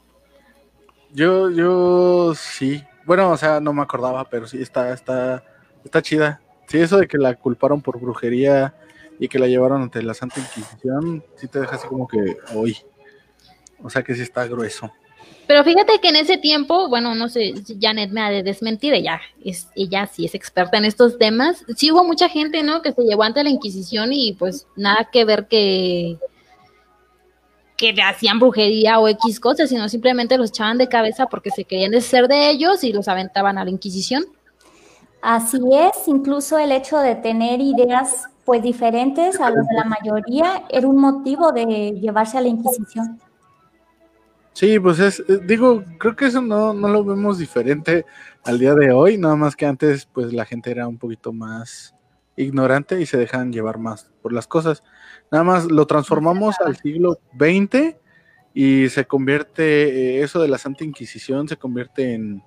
Yo, yo sí, bueno, o sea, no me acordaba, pero sí está, está, está chida. Sí, eso de que la culparon por brujería y que la llevaron ante la Santa Inquisición, sí te deja así como que hoy. O sea que sí está grueso. Pero fíjate que en ese tiempo, bueno, no sé, Janet me ha de desmentir, ella, es, ella sí es experta en estos temas. Sí hubo mucha gente, ¿no? Que se llevó ante la Inquisición y pues nada que ver que, que le hacían brujería o X cosas, sino simplemente los echaban de cabeza porque se querían deshacer de ellos y los aventaban a la Inquisición. Así es, incluso el hecho de tener ideas pues diferentes a los de la mayoría era un motivo de llevarse a la Inquisición. Sí, pues es, eh, digo, creo que eso no, no lo vemos diferente al día de hoy, nada más que antes pues la gente era un poquito más ignorante y se dejan llevar más por las cosas. Nada más lo transformamos al siglo XX y se convierte, eh, eso de la Santa Inquisición se convierte en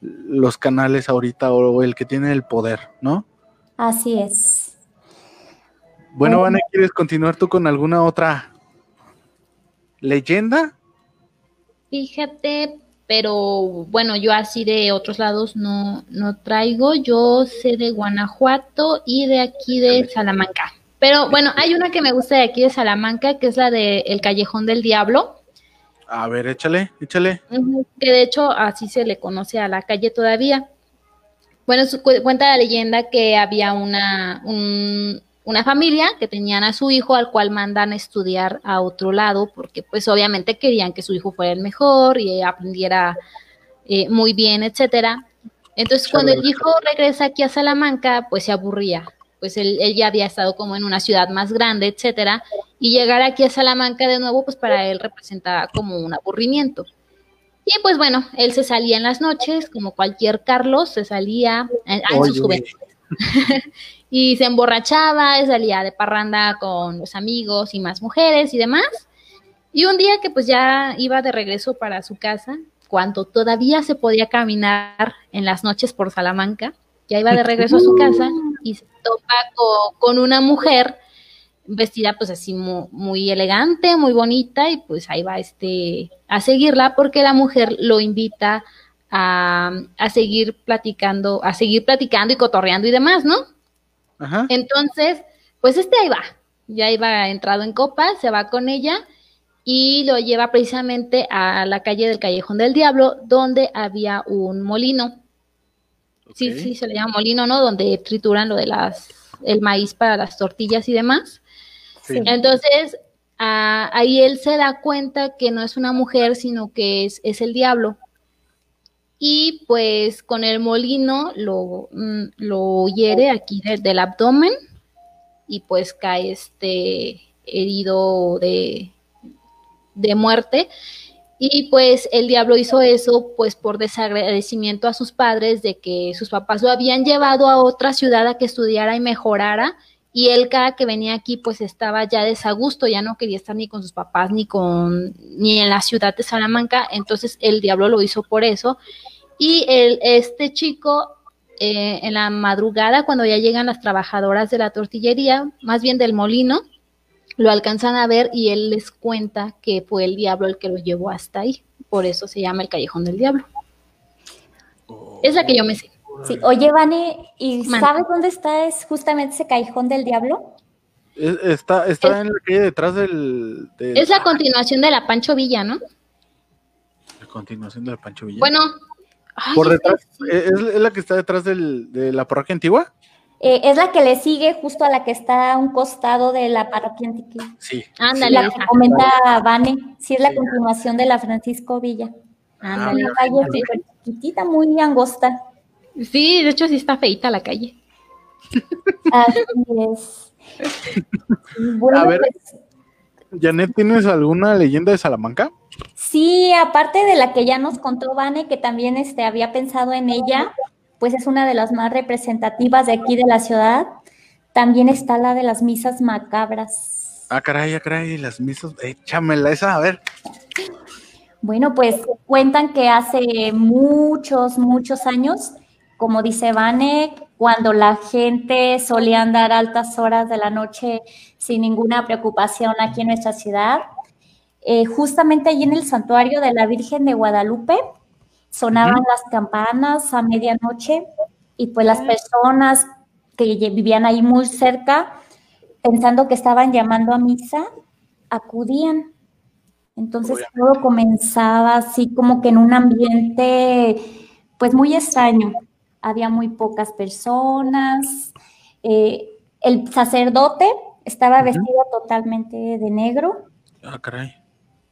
los canales ahorita o el que tiene el poder, ¿no? Así es. Bueno, Vane, ¿quieres continuar tú con alguna otra leyenda? Fíjate, pero bueno, yo así de otros lados no, no traigo. Yo sé de Guanajuato y de aquí de Salamanca. Pero bueno, hay una que me gusta de aquí de Salamanca, que es la de El Callejón del Diablo. A ver, échale, échale. Que de hecho así se le conoce a la calle todavía. Bueno, cuenta la leyenda que había una, una familia que tenían a su hijo al cual mandan a estudiar a otro lado porque pues obviamente querían que su hijo fuera el mejor y aprendiera eh, muy bien, etcétera. Entonces cuando el hijo regresa aquí a Salamanca, pues se aburría pues él, ya había estado como en una ciudad más grande, etcétera, y llegar aquí a Salamanca de nuevo, pues para él representaba como un aburrimiento. Y pues bueno, él se salía en las noches, como cualquier Carlos, se salía en, sus juventudes. y se emborrachaba, salía de parranda con los amigos y más mujeres y demás. Y un día que pues ya iba de regreso para su casa, cuando todavía se podía caminar en las noches por Salamanca, ya iba de regreso a su casa y se topa con, una mujer vestida pues así muy, elegante, muy bonita y pues ahí va este a seguirla porque la mujer lo invita a, seguir platicando, a seguir platicando y cotorreando y demás, ¿no? Ajá. Entonces, pues este ahí va, ya iba entrado en copa, se va con ella y lo lleva precisamente a la calle del Callejón del Diablo, donde había un molino. Sí, sí, se le llama molino, ¿no? Donde trituran lo de las, el maíz para las tortillas y demás. Entonces, ahí él se da cuenta que no es una mujer, sino que es, es el diablo. Y pues con el molino lo, mm, lo hiere aquí del abdomen y pues cae este herido de, de muerte. Y pues el diablo hizo eso pues por desagradecimiento a sus padres de que sus papás lo habían llevado a otra ciudad a que estudiara y mejorara. Y él cada que venía aquí pues estaba ya desagusto, ya no quería estar ni con sus papás ni con ni en la ciudad de Salamanca, entonces el diablo lo hizo por eso y el, este chico eh, en la madrugada, cuando ya llegan las trabajadoras de la tortillería, más bien del molino, lo alcanzan a ver y él les cuenta que fue el diablo el que lo llevó hasta ahí. Por eso se llama el Callejón del Diablo. Es la que yo me sé. Sí, oye, Vane, ¿y sabes dónde está es justamente ese callejón del diablo? Es- Está, está Es- en la calle detrás del. del- Es la continuación de la Pancho Villa, ¿no? la continuación de la Pancho Villa. Bueno, ay, por es detrás. ¿es, es la que está detrás del- de la parroquia antigua? Eh, es la que le sigue justo a la que está a un costado de la parroquia antigua. Sí. Ándale, La que comenta Vane, sí es la Sí. continuación de la Francisco Villa. Ándale. Una calle chiquitita, muy angosta. Sí, de hecho sí está feita la calle. Así es. Bueno, A ver. pues, Janet, ¿tienes alguna leyenda de Salamanca? Sí, aparte de la que ya nos contó Vane, que también este, había pensado en ella, pues es una de las más representativas de aquí de la ciudad. También está la de las misas macabras. Ah, caray, ah, caray, las misas. Échamela esa, a ver. Bueno, pues cuentan que hace muchos, muchos años, como dice Vane, cuando la gente solía andar a altas horas de la noche sin ninguna preocupación aquí en nuestra ciudad, eh, justamente allí en el santuario de la Virgen de Guadalupe sonaban las campanas a medianoche y pues las personas que vivían ahí muy cerca, pensando que estaban llamando a misa, acudían. Entonces Obviamente. todo comenzaba así como que en un ambiente pues muy extraño. Había muy pocas personas. eh, el sacerdote estaba vestido totalmente de negro Ah, caray.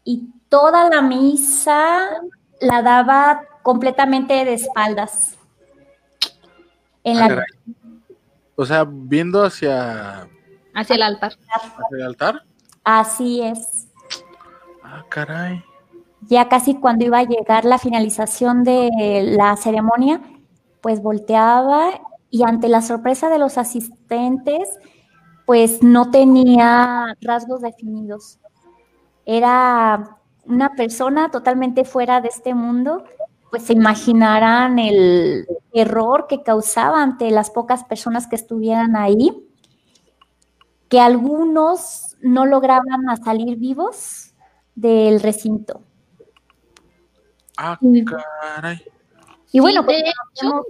Y toda la misa la daba completamente de espaldas. En Ah, la, caray. O sea, viendo hacia, Hacia el altar. hacia el altar. así es. Ah, caray. Ya casi cuando iba a llegar la finalización de la ceremonia, pues volteaba y ante la sorpresa de los asistentes, pues no tenía rasgos definidos. Era una persona totalmente fuera de este mundo, pues se imaginarán el error que causaba ante las pocas personas que estuvieran ahí, que algunos no lograban a salir vivos del recinto. Ah, caray. Y bueno, Sí, pues, de hecho,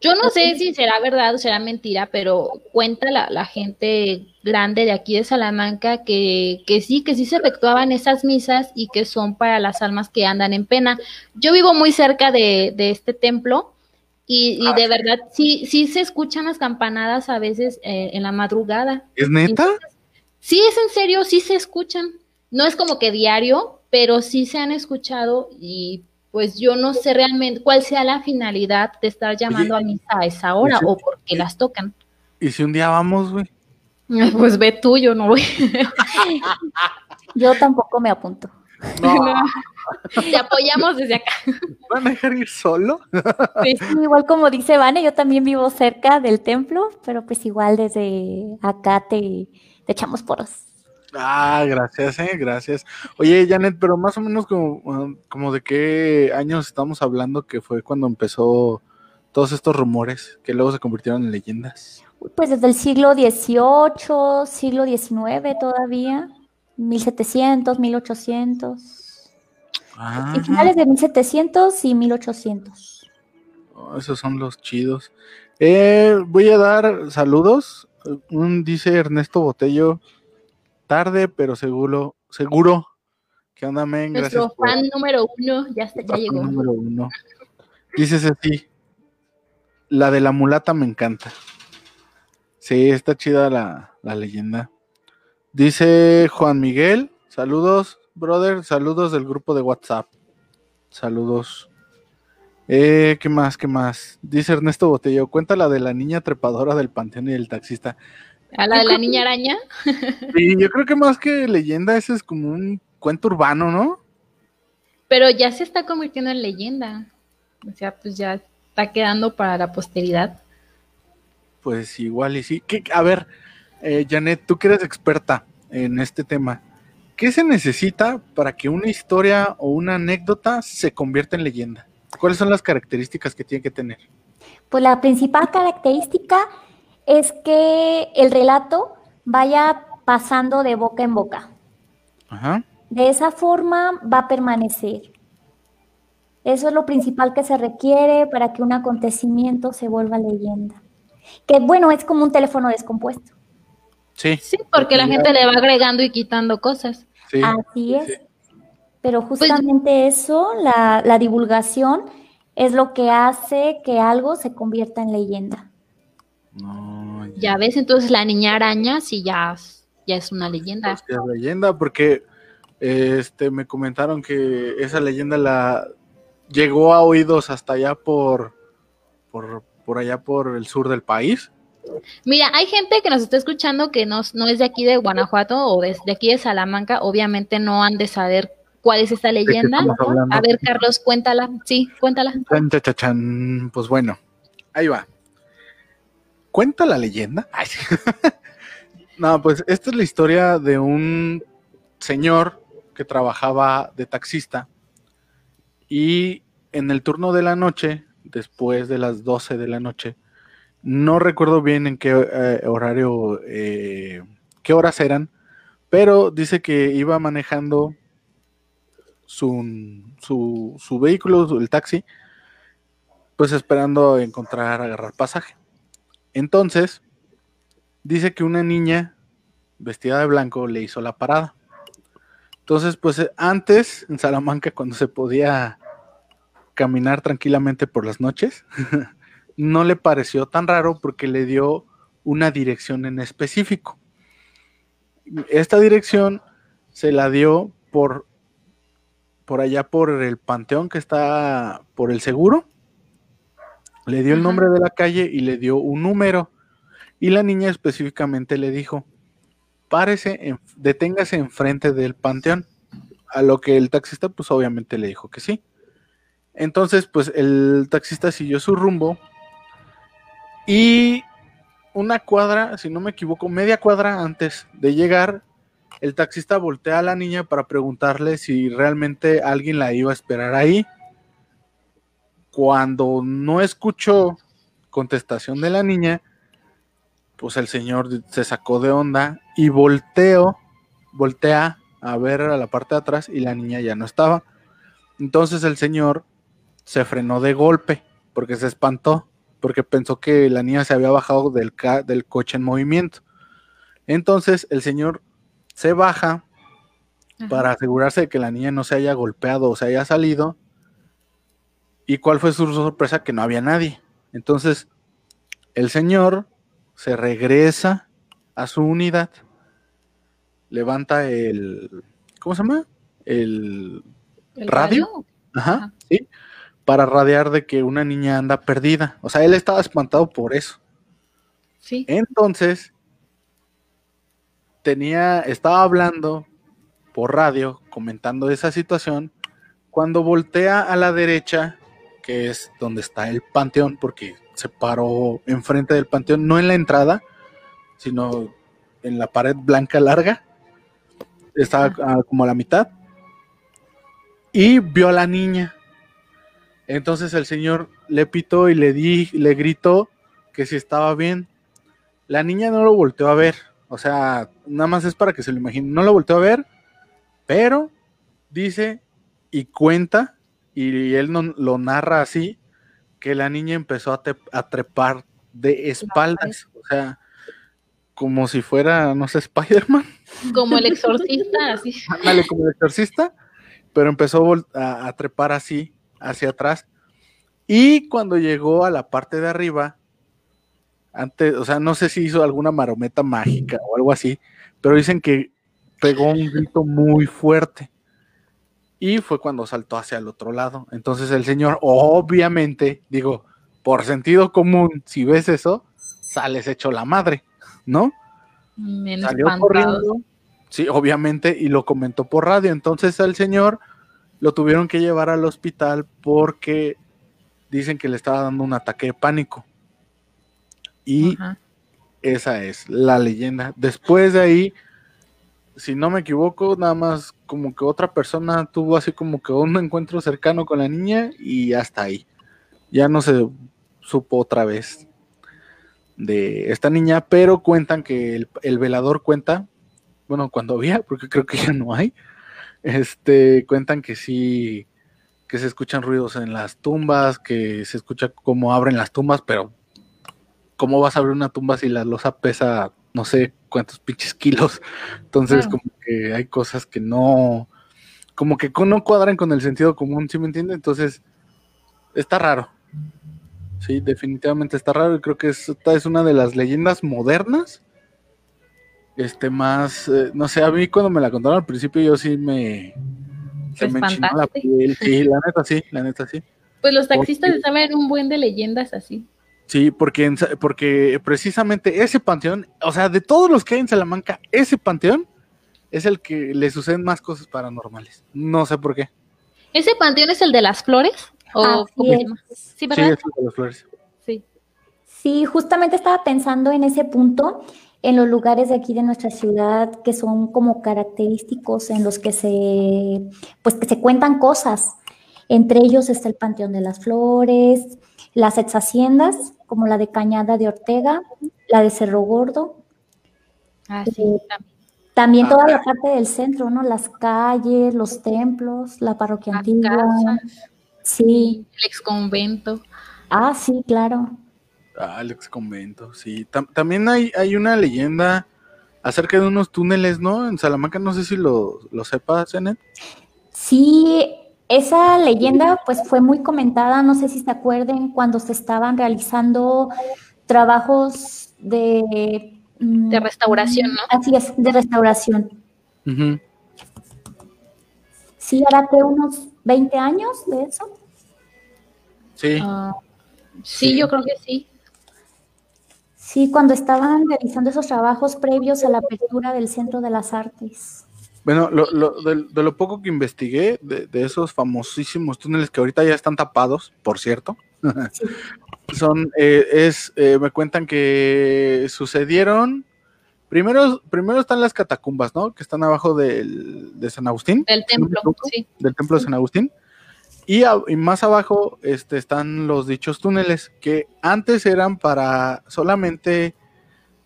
yo no sé si será verdad o será mentira, pero cuenta la, la gente grande de aquí de Salamanca que, que sí, que sí se efectuaban esas misas y que son para las almas que andan en pena. Yo vivo muy cerca de, de este templo y, y de verdad sí, sí se escuchan las campanadas a veces eh, en la madrugada. ¿Es neta? Sí, es en serio, sí se escuchan. No es como que diario, pero sí se han escuchado y pues yo no sé realmente cuál sea la finalidad de estar llamando a misa a esa hora o por qué las tocan. ¿Y si un día vamos, güey? Pues ve tú, yo no voy. yo tampoco me apunto. No, Te apoyamos desde acá. ¿van a dejar ir solo? Sí. Sí, igual como dice Vane, yo también vivo cerca del templo, pero pues igual desde acá te, te echamos porras. Ah, gracias, eh, gracias. Oye, Janet, pero más o menos como, ah, como de qué años estamos hablando que fue cuando empezó todos estos rumores que luego se convirtieron en leyendas. Pues desde el siglo XVIII, siglo XIX todavía, 1700, 1800, Ah, y finales de 1700 y 1800. oh, esos son los chidos. Eh, voy a dar saludos. Un dice Ernesto Botello, tarde pero seguro, seguro. ¿Qué onda, men? Gracias Nuestro por- fan número uno ya, está- ya llegó. Número uno. Dices así. La de la mulata me encanta. Sí, está chida la, la leyenda. Dice Juan Miguel. Saludos, brother. Saludos del grupo de WhatsApp. Saludos. Eh, ¿Qué más? ¿Qué más? Dice Ernesto Botello. Cuenta la de la niña trepadora del panteón y del taxista. A la de la niña araña. Y yo creo que más que leyenda, ese es como un cuento urbano, ¿no? Pero ya se está convirtiendo en leyenda. O sea, pues ya está quedando para la posteridad. Pues igual y sí. ¿Qué- a ver, eh, Janet, tú que eres experta en este tema, ¿qué se necesita para que una historia o una anécdota se convierta en leyenda? ¿Cuáles son las características que tiene que tener? Pues la principal característica es que el relato vaya pasando de boca en boca. Ajá. De esa forma va a permanecer. Eso es lo principal que se requiere para que un acontecimiento se vuelva leyenda. Que bueno, es como un teléfono descompuesto. Sí. Sí, porque la gente le va agregando y quitando cosas. sí. Así es. sí. Pero justamente eso, la, la divulgación, es lo que hace que algo se convierta en leyenda. No, Ya ves, entonces la niña araña sí ya, ya es una leyenda. Es leyenda, porque este me comentaron que esa leyenda la llegó a oídos hasta allá por, por, por allá por el sur del país. Mira, hay gente que nos está escuchando que no, no es de aquí de Guanajuato o desde aquí de Salamanca. Obviamente no han de saber cuál es esta leyenda. A ver, Carlos, cuéntala. Sí, cuéntala. Pues bueno, ahí va. ¿Cuenta la leyenda? Ay, sí. no, pues esta es la historia de un señor que trabajaba de taxista y en el turno de la noche, después de las 12 de la noche, no recuerdo bien en qué eh, horario, eh, qué horas eran, pero dice que iba manejando su, su, su vehículo, su- el taxi, pues esperando encontrar, agarrar pasaje. Entonces, dice que una niña vestida de blanco le hizo la parada. Entonces, pues eh, antes, en Salamanca, cuando se podía caminar tranquilamente por las noches, no le pareció tan raro porque le dio una dirección en específico. Esta dirección se la dio por, por allá por el panteón que está por el seguro. Le dio el nombre de la calle y le dio un número. Y la niña específicamente le dijo, párese, en- deténgase enfrente del panteón. A lo que el taxista, pues obviamente le dijo que sí. Entonces, pues el taxista siguió su rumbo y una cuadra, si no me equivoco, media cuadra antes de llegar, el taxista voltea a la niña para preguntarle si realmente alguien la iba a esperar ahí. Cuando no escuchó contestación de la niña, pues el señor se sacó de onda y volteó, voltea a ver a la parte de atrás y la niña ya no estaba. Entonces el señor se frenó de golpe porque se espantó, porque pensó que la niña se había bajado del, coche en movimiento. Entonces el señor se baja Ajá. para asegurarse de que la niña no se haya golpeado o se haya salido. ¿Y cuál fue su sorpresa? Que no había nadie. Entonces, el señor se regresa a su unidad, levanta el, ¿cómo se llama? El, ¿El radio? ajá, Ajá. sí, para radiar de que una niña anda perdida. O sea, él estaba espantado por eso. Sí. Entonces, tenía, estaba hablando por radio, comentando esa situación, cuando voltea a la derecha, que es donde está el panteón, porque se paró enfrente del panteón, no en la entrada, sino en la pared blanca larga, estaba ah, como a la mitad, y vio a la niña. Entonces el señor le pitó y le di, le gritó que si estaba bien. La niña no lo volteó a ver. O sea, nada más es para que se lo imaginen. No lo volteó a ver, pero dice y cuenta, y él no, lo narra así, que la niña empezó a, te- a trepar de espaldas. O sea, como si fuera, no sé, Spider-Man. Como el exorcista, así. Ándale, como el exorcista, pero empezó a, a trepar así, hacia atrás. Y cuando llegó a la parte de arriba, antes, o sea, no sé si hizo alguna marometa mágica o algo así, pero dicen que pegó un grito muy fuerte. Y fue cuando saltó hacia el otro lado. Entonces el señor, obviamente, digo, por sentido común, si ves eso, sales hecho la madre, ¿no? Bien salió corriendo. Sí, obviamente, y lo comentó por radio. Entonces al señor lo tuvieron que llevar al hospital porque dicen que le estaba dando un ataque de pánico. Y Ajá. esa es la leyenda. Después de ahí, si no me equivoco, nada más como que otra persona tuvo así como que un encuentro cercano con la niña y hasta ahí. Ya no se supo otra vez de esta niña, pero cuentan que el, el velador cuenta, bueno, cuando había, porque creo que ya no hay, este, cuentan que sí, que se escuchan ruidos en las tumbas, que se escucha cómo abren las tumbas, pero ¿cómo vas a abrir una tumba si la losa pesa no sé cuántos pinches kilos? Entonces, Claro. como que hay cosas que no, como que no cuadran con el sentido común, ¿sí me entiende? Entonces, está raro. Sí, definitivamente está raro y creo que es- esta es una de las leyendas modernas. Este más, eh, no sé, a mí cuando me la contaron al principio yo sí me... Se ¿Te me enchinó la piel. Sí, la neta sí, la neta sí. Pues los taxistas Porque- saben un buen de leyendas así. Sí, porque, porque precisamente ese panteón, o sea, de todos los que hay en Salamanca, ese panteón es el que le suceden más cosas paranormales. No sé por qué. ¿Ese panteón es el de las flores? ¿O es. Sí, Sí, es el de las flores. Sí. Sí, justamente estaba pensando en ese punto, en los lugares de aquí de nuestra ciudad que son como característicos en los que se, pues que se cuentan cosas. Entre ellos está el Panteón de las Flores, las ex haciendas, como la de Cañada de Ortega, la de Cerro Gordo, Ah, sí, Eh, también. también Ah. toda la parte del centro, ¿no? Las calles, los templos, la parroquia Las antigua. casas, Sí, el ex convento. ah, sí, claro. Ah, el ex convento, sí. Tam- también hay, hay una leyenda acerca de unos túneles, ¿no? En Salamanca, no sé si lo, lo sepas, Zenet. Sí, esa leyenda pues fue muy comentada, no sé si se acuerden, cuando se estaban realizando trabajos de... mm, De restauración, ¿no? Así es, de restauración. Sí, hará que unos 20 años de eso. Sí, Ah, sí, Sí. yo creo que sí. Sí, cuando estaban realizando esos trabajos previos a la apertura del Centro de las Artes. Bueno, lo, lo- de, de lo poco que investigué de, de esos famosísimos túneles que ahorita ya están tapados, por cierto, Sí. son, eh, es, eh, me cuentan que sucedieron, primero, primero están las catacumbas, ¿no? Que están abajo del, de San Agustín, Del no templo, sí. del templo de San Agustín, y, a- y más abajo este, están los dichos túneles, que antes eran para solamente,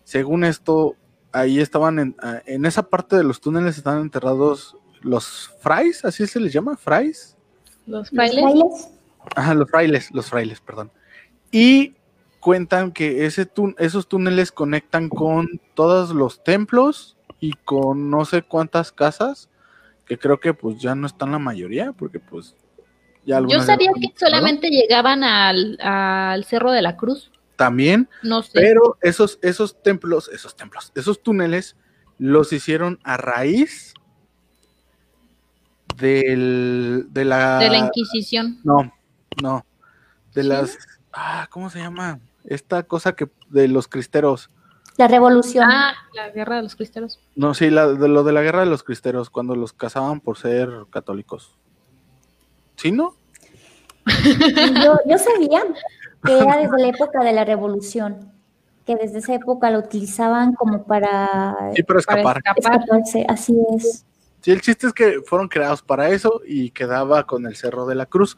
según esto, ahí estaban en, a- en esa parte de los túneles están enterrados los frays, así se les llama, frays. Los ¿Los frailes. Ajá, los frailes, los frailes, perdón. Y cuentan que ese tún- esos túneles conectan con todos los templos y con no sé cuántas casas, que creo que pues ya no están la mayoría, porque pues ya Yo sabía que solamente llegaban al, al Cerro de la Cruz. También, No sé. pero esos, esos templos, esos templos, esos túneles los hicieron a raíz del, de la... de la Inquisición. No, no. De ¿Sí? las. Ah, ¿cómo se llama? Esta cosa que. De los cristeros. La revolución. Ah, la guerra de los cristeros. No, sí, la, de lo de la guerra de los cristeros, cuando los cazaban por ser católicos. ¿Sí, no? Yo, yo sabía que era desde la época de la revolución, que desde esa época lo utilizaban como para Sí, para Para escapar. escapar. escaparse, así es. Sí, el chiste es que fueron creados para eso y quedaba con el Cerro de la Cruz.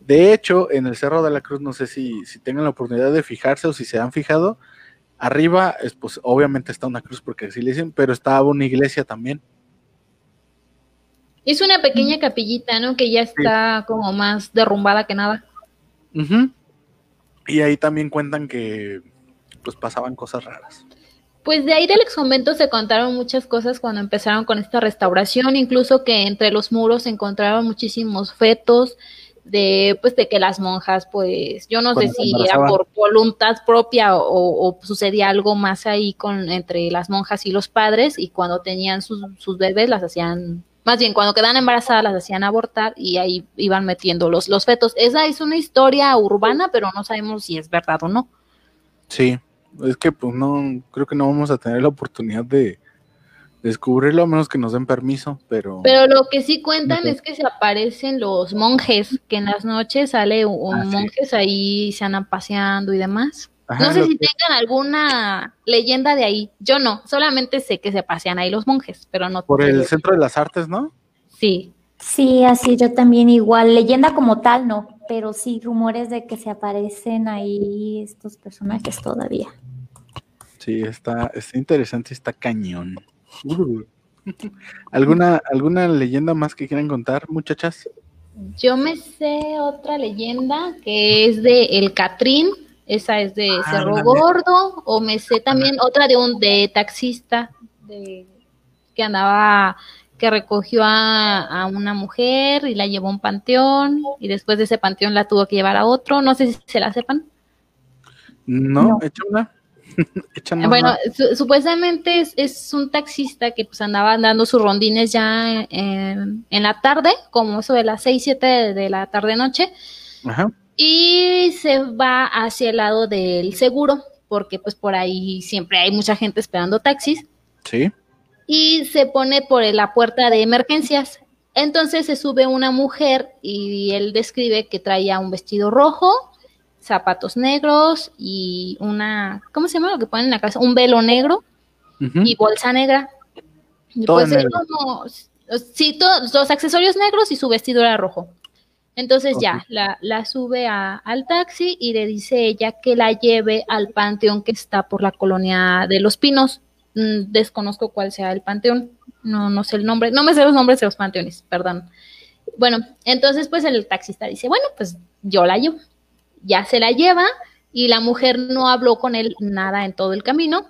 De hecho, en el Cerro de la Cruz, no sé si, si tengan la oportunidad de fijarse o si se han fijado, arriba, es, pues obviamente está una cruz porque así le dicen, pero estaba una iglesia también. Es una pequeña capillita, ¿no? Que ya está como más derrumbada que nada. Ujú. Y ahí también cuentan que pues pasaban cosas raras. Pues de ahí del ex convento se contaron muchas cosas cuando empezaron con esta restauración, incluso que entre los muros se encontraron muchísimos fetos de pues de que las monjas pues yo no Cuando sé si era por voluntad propia o, o sucedía algo más ahí con entre las monjas y los padres y cuando tenían sus, sus bebés las hacían más bien cuando quedaban embarazadas las hacían abortar y ahí iban metiendo los, los fetos. Esa es una historia urbana, pero no sabemos si es verdad o no. Sí, es que pues no, creo que no vamos a tener la oportunidad de descubrirlo a menos que nos den permiso, pero... Pero lo que sí cuentan es que se aparecen los monjes, que en las noches sale un, Ah, sí. monjes ahí se andan paseando y demás. Ajá, no sé si que- tengan alguna leyenda de ahí. Yo no, solamente sé que se pasean ahí los monjes, pero no por el Centro de las Artes, ¿no? Sí. Sí, así yo también igual. Leyenda como tal, no, pero sí rumores de que se aparecen ahí estos personajes todavía. Sí, está, está interesante, está cañón. Uh. ¿Alguna, ¿Alguna leyenda más que quieran contar, muchachas? Yo me sé otra leyenda que es de El Catrín, esa es de Ah, Cerro. Gordo, o me sé también otra de un de taxista de, que andaba, que recogió a, a una mujer y la llevó a un panteón y después de ese panteón la tuvo que llevar a otro, no sé si se la sepan. No, No. echa una. Echa una Bueno, su- supuestamente es, es un taxista que pues andaba dando sus rondines ya en, en la tarde, como eso de las 6, 7 de, de la tarde noche, Ajá. Y se va hacia el lado del seguro, porque pues por ahí siempre hay mucha gente esperando taxis, Sí. y se pone por la puerta de emergencias. Entonces se sube una mujer y él describe que traía un vestido rojo, zapatos negros y una, ¿cómo se llama lo que ponen en la cabeza? Un velo negro y bolsa negra. Y Todo pues negro. como, sí, todos los accesorios negros y su vestido era rojo. Entonces ya, la, la sube a- al taxi y le dice ella que la lleve al panteón que está por la colonia de Los Pinos. Mm, desconozco cuál sea el panteón, no, no sé el nombre, no me sé los nombres de los panteones, perdón. Bueno, entonces pues el taxista dice, bueno, pues yo la llevo. Ya se la lleva y la mujer no habló con él nada en todo el camino.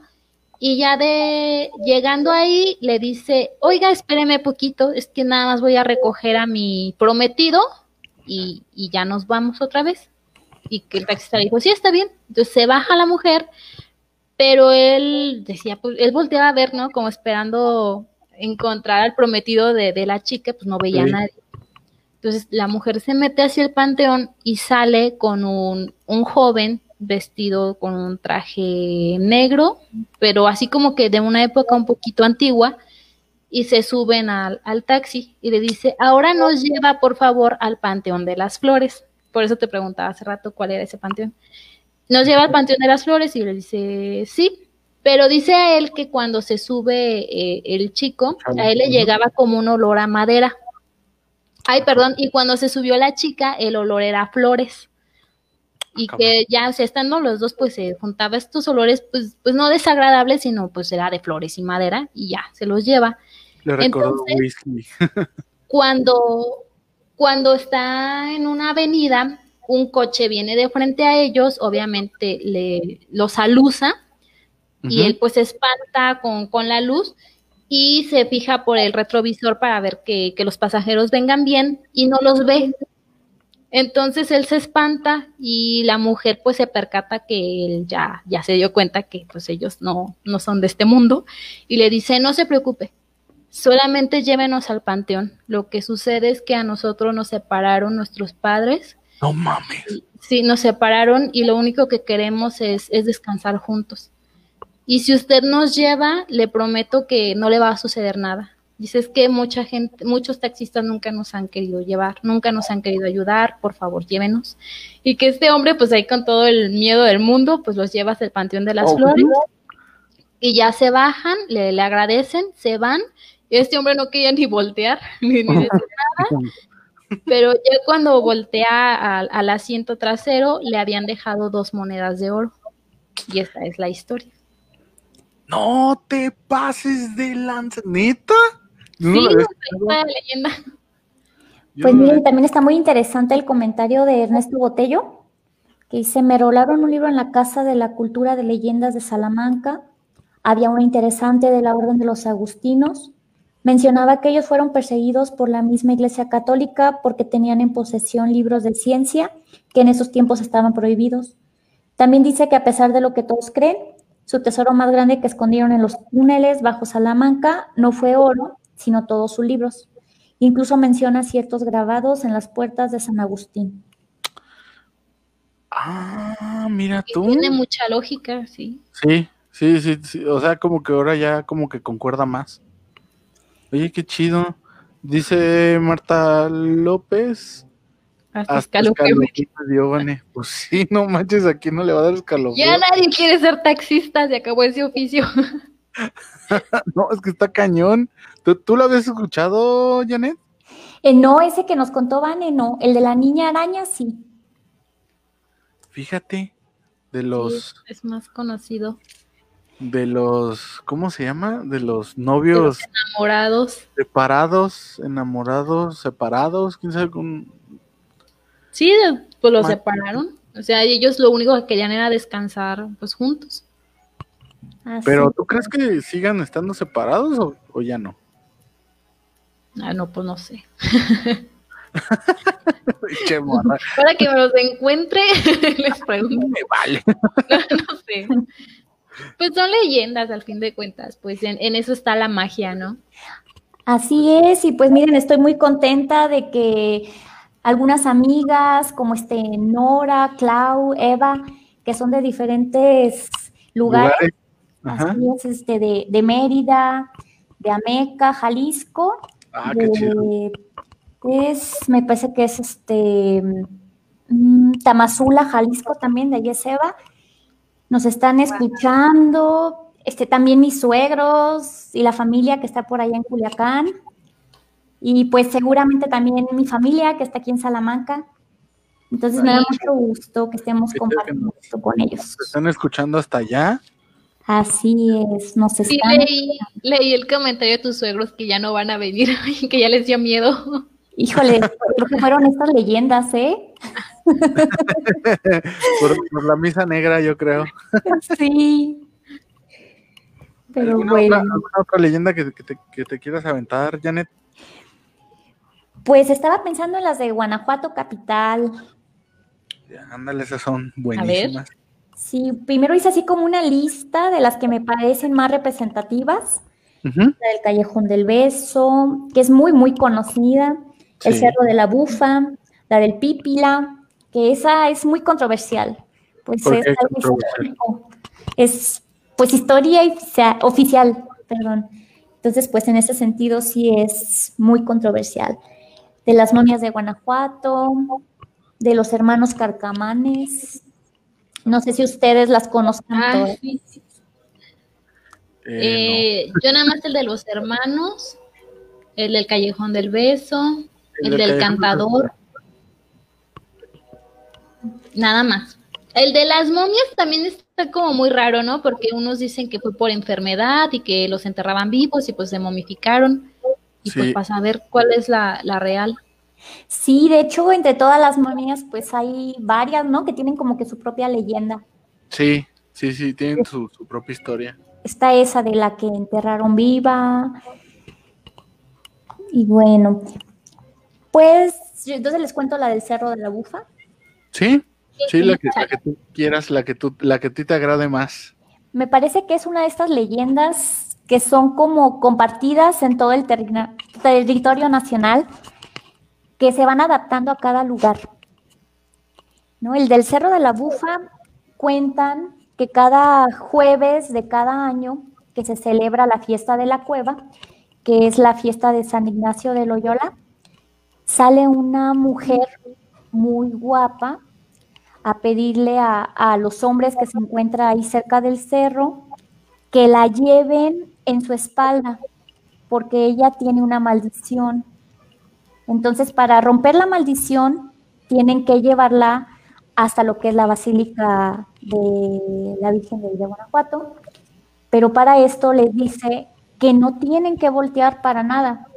Y ya de llegando ahí le dice, oiga, espéreme poquito, es que nada más voy a recoger a mi prometido y, y ya nos vamos otra vez. Y que el taxista le dijo, sí, está bien. Entonces se baja la mujer, pero él decía, pues él volteaba a ver, ¿no? Como esperando encontrar al prometido de, de la chica, pues no veía Sí. a nadie. Entonces la mujer se mete hacia el panteón y sale con un, un joven vestido con un traje negro, pero así como que de una época un poquito antigua, y se suben al, al taxi y le dice, ahora nos lleva por favor al Panteón de las Flores. Por eso te preguntaba hace rato cuál era ese panteón. Nos lleva al Panteón de las Flores y le dice, sí, pero dice a él que cuando se sube eh, el chico, a él le llegaba como un olor a madera. Ay, perdón, y cuando se subió la chica, el olor era a flores. Y Ah, que ya, o sea, estando los dos, pues se juntaba estos olores, pues, pues no desagradables, sino pues era de flores y madera, y ya, se los lleva. Le recordó Entonces- whisky. Cuando, cuando está en una avenida, un coche viene de frente a ellos, obviamente le los alusa, y él pues se espanta con, con la luz y se fija por el retrovisor para ver que, que los pasajeros vengan bien y no los ve. Entonces él se espanta y la mujer pues se percata que él ya, ya se dio cuenta que pues ellos no, no son de este mundo y le dice no se preocupe, solamente llévenos al panteón. Lo que sucede es que a nosotros nos separaron nuestros padres No mames. Sí, nos separaron y lo único que queremos es, es descansar juntos. Y si usted nos lleva, le prometo que no le va a suceder nada. Dice es que mucha gente, muchos taxistas nunca nos han querido llevar, nunca nos han querido ayudar, por favor, llévenos. Y que este hombre, pues ahí con todo el miedo del mundo, pues los lleva hasta el Panteón de las Oh, Flores. Y ya se bajan, le, le agradecen, se van. Este hombre no quería ni voltear, ni, ni decir nada. Pero ya cuando voltea al, al asiento trasero, le habían dejado dos monedas de oro. Y esta es la historia. No te pases de lanza. ¿Neta? No sí, lo había esta leyenda. Yo Pues miren, también está muy interesante el comentario de Ernesto Botello, que dice, me rolaron un libro en la Casa de la Cultura de Leyendas de Salamanca, había una interesante de la Orden de los Agustinos, mencionaba que ellos fueron perseguidos por la misma Iglesia Católica porque tenían en posesión libros de ciencia que en esos tiempos estaban prohibidos. También dice que a pesar de lo que todos creen, su tesoro más grande que escondieron en los túneles bajo Salamanca no fue oro, sino todos sus libros. Incluso menciona ciertos grabados en las puertas de San Agustín. Ah, mira tú. tiene mucha lógica, sí. Sí, sí, sí, sí. O sea, como que ahora ya como que concuerda más. Oye, qué chido. Dice Marta López. Hasta Hasta escalofrío me escalofrío me dio, Vane. Pues sí, no manches, aquí no le va a dar escalofrío. Ya nadie quiere ser taxista, se acabó ese oficio. No, es que está cañón. ¿Tú, tú lo habías escuchado, Janet? Eh, no, ese que nos contó Vane, no. El de la niña araña, sí. fíjate, de los, Sí, es más conocido. De los, ¿cómo se llama? De los novios Enamorados. separados, enamorados, separados, quién sabe con... Sí, de- pues los separaron. O sea, ellos lo único que querían era descansar pues juntos. Así Pero ¿tú crees que sigan estando separados o, o ya no? Ah, no, pues no sé. Che, morra, Para que me los encuentre, les pregunto. me vale. No sé. Pues son leyendas al fin de cuentas, pues en, en eso está la magia, ¿no? Así es, y pues miren, estoy muy contenta de que algunas amigas como este Nora, Clau, Eva, que son de diferentes lugares, Lugares. Ajá. así es, este, de, de Mérida, de Ameca, Jalisco, Ah, qué chido. de, es, me parece que es este mm, Tamazula, Jalisco también, de allí es Eva. Nos están escuchando, este, también mis suegros y la familia que está por allá en Culiacán. Y pues seguramente también mi familia que está aquí en Salamanca. Entonces me da mucho gusto que estemos que compartiendo esto con ellos. ¿Te están escuchando hasta allá? Así es, nos Sí, están... leí, leí el comentario de tus suegros que ya no van a venir, y que ya les dio miedo. Híjole, creo que fueron estas leyendas, ¿eh? Por, por la misa negra, yo creo. Sí. Pero ¿Alguna, bueno, otra, alguna otra leyenda que, que te, que te quieras aventar, Janet? pues estaba pensando en las de Guanajuato Capital. Ya, Ándale, esas son buenísimas. Sí, primero hice así como una lista de las que me parecen más representativas. La del Callejón del Beso, que es muy, muy conocida. El Sí. Cerro de la Bufa, la del Pípila, que esa es muy controversial. Pues ¿Por es, qué algo controversial? histórico. es pues historia oficia- oficial, perdón. Entonces, pues en ese sentido sí es muy controversial. De las momias de Guanajuato, de los hermanos Carcamanes. No sé si ustedes las conozcan Ah, todas. sí, sí. Eh, Eh, yo nada más el de los hermanos, el del Callejón del Beso, el, del Cantador. Nada más. El de las momias también está como muy raro, ¿no? Porque unos dicen que fue por enfermedad y que los enterraban vivos y pues se momificaron. Y pues para saber cuál es la, la real. Sí, de hecho, entre todas las momias, pues hay varias, ¿no? Que tienen como que su propia leyenda. sí, sí, sí, tienen su, su propia historia. Está esa de la que enterraron viva. Y bueno, pues entonces les cuento la del Cerro de la Bufa. Sí, sí, la que, sí. la que tú quieras, la que tú, la que a ti te agrade más. Me parece que es una de estas leyendas que son como compartidas en todo el territorio nacional, que se van adaptando a cada lugar. ¿No? El del Cerro de la Bufa cuentan que cada jueves de cada año que se celebra la fiesta de la cueva, que es la fiesta de San Ignacio de Loyola, sale una mujer muy guapa a pedirle a, los hombres que se encuentran ahí cerca del cerro que la lleven en su espalda, porque ella tiene una maldición. Entonces, para romper la maldición, tienen que llevarla hasta lo que es la Basílica de la Virgen de Guanajuato, pero para esto les dice que no tienen que voltear para nada.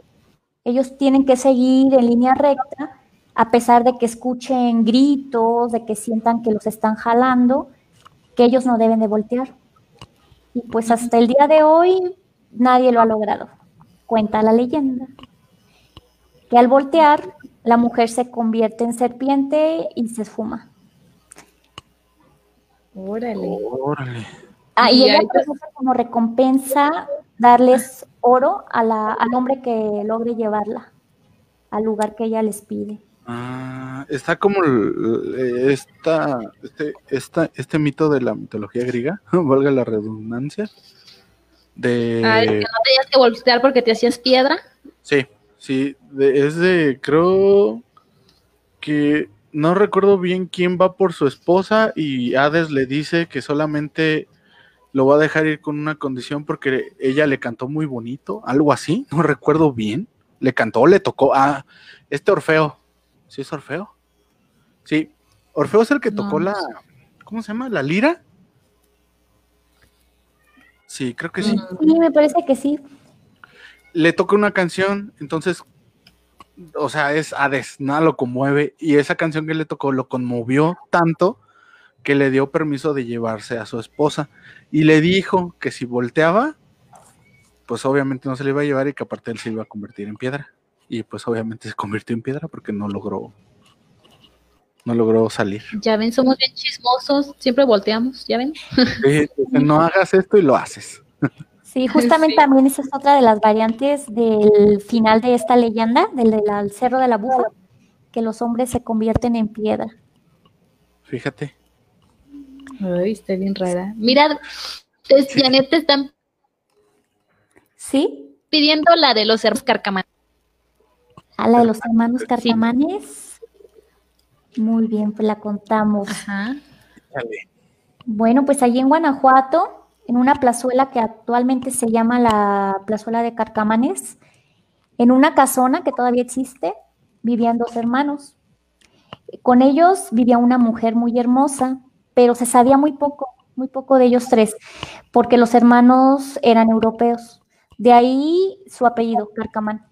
Ellos tienen que seguir en línea recta, a pesar de que escuchen gritos, de que sientan que los están jalando, que ellos no deben de voltear. Y pues hasta el día de hoy nadie lo ha logrado. Cuenta la leyenda que al voltear la mujer se convierte en serpiente y se esfuma. Órale. Órale. Ah, y Y ella ofrece como recompensa darles oro a la- al hombre que logre llevarla al lugar que ella les pide. Ah, está como el- esta, este, esta, este mito de la mitología griega, valga la redundancia, de... Ah, de que no tenías que voltear porque te hacías piedra. Sí, sí, de- es de, creo que no recuerdo bien quién va por su esposa y Hades le dice que solamente lo va a dejar ir con una condición porque ella le cantó muy bonito, algo así, no recuerdo bien, le cantó, le tocó a este Orfeo, ¿sí es Orfeo? Sí, Orfeo es el que tocó No, la. ¿Cómo se llama? ¿La lira? Sí, creo que sí. Mm, Sí, me parece que sí. Le toca una canción, entonces. O sea, es Hades, nada lo conmueve. Y esa canción que le tocó lo conmovió tanto que le dio permiso de llevarse a su esposa. Y le dijo que si volteaba, pues obviamente no se le iba a llevar y que aparte él se iba a convertir en piedra. Y pues obviamente se convirtió en piedra porque no logró. No logró salir. Ya ven, somos bien chismosos, siempre volteamos, ¿ya ven? Sí, no hagas esto y lo haces. Sí, justamente Sí. también esa es otra de las variantes del final de esta leyenda, del del Cerro de la Bufa, que los hombres se convierten en piedra. Fíjate. Ay, está bien rara. Mira, te- Janet, te están ¿Sí? pidiendo la de los hermanos Carcamán. A la de los hermanos carcamanes. Muy bien, pues la contamos. Ajá. Dale. Bueno, pues allí en Guanajuato, en una plazuela que actualmente se llama la plazuela de Carcamanes, en una casona que todavía existe, vivían dos hermanos. Con ellos vivía una mujer muy hermosa, pero se sabía muy poco, muy poco de ellos tres, porque los hermanos eran europeos. De ahí su apellido, Carcamán.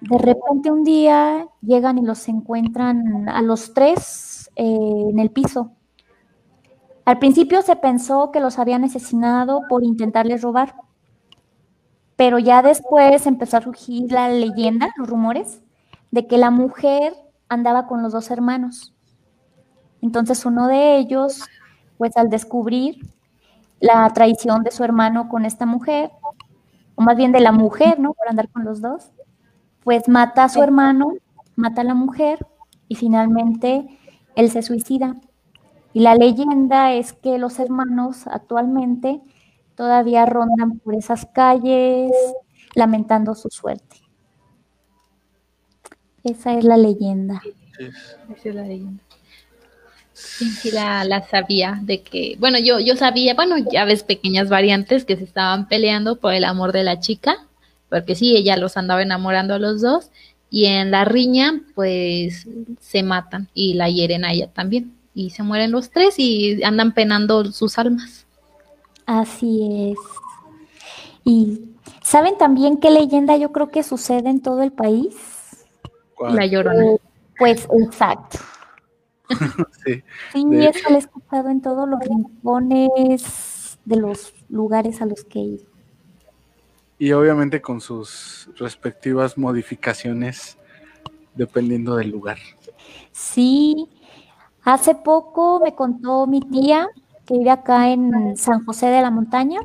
De repente un día llegan y los encuentran a los tres eh, en el piso. Al principio se pensó que los habían asesinado por intentarles robar, pero ya después empezó a surgir la leyenda, los rumores, de que la mujer andaba con los dos hermanos. Entonces uno de ellos, pues al descubrir la traición de su hermano con esta mujer, o más bien de la mujer, ¿no? Por andar con los dos, pues mata a su hermano, mata a la mujer y finalmente él se suicida. Y la leyenda es que los hermanos actualmente todavía rondan por esas calles lamentando su suerte. Esa es la leyenda. Esa es la leyenda. Sí, sí la, la sabía de que, bueno, yo, yo sabía, bueno, ya ves pequeñas variantes que se estaban peleando por el amor de la chica, porque sí, ella los andaba enamorando a los dos, y en la riña, pues, se matan y la hieren a ella también, y se mueren los tres y andan penando sus almas. Así es. Y ¿saben también qué leyenda yo creo que sucede en todo el país? ¿Cuál? La llorona. Pues exacto. Sí. Sí, De- eso lo he escuchado en todos los rincones de los lugares a los que he ido. Y obviamente con sus respectivas modificaciones dependiendo del lugar. Sí, hace poco me contó mi tía que vive acá en San José de la Montaña.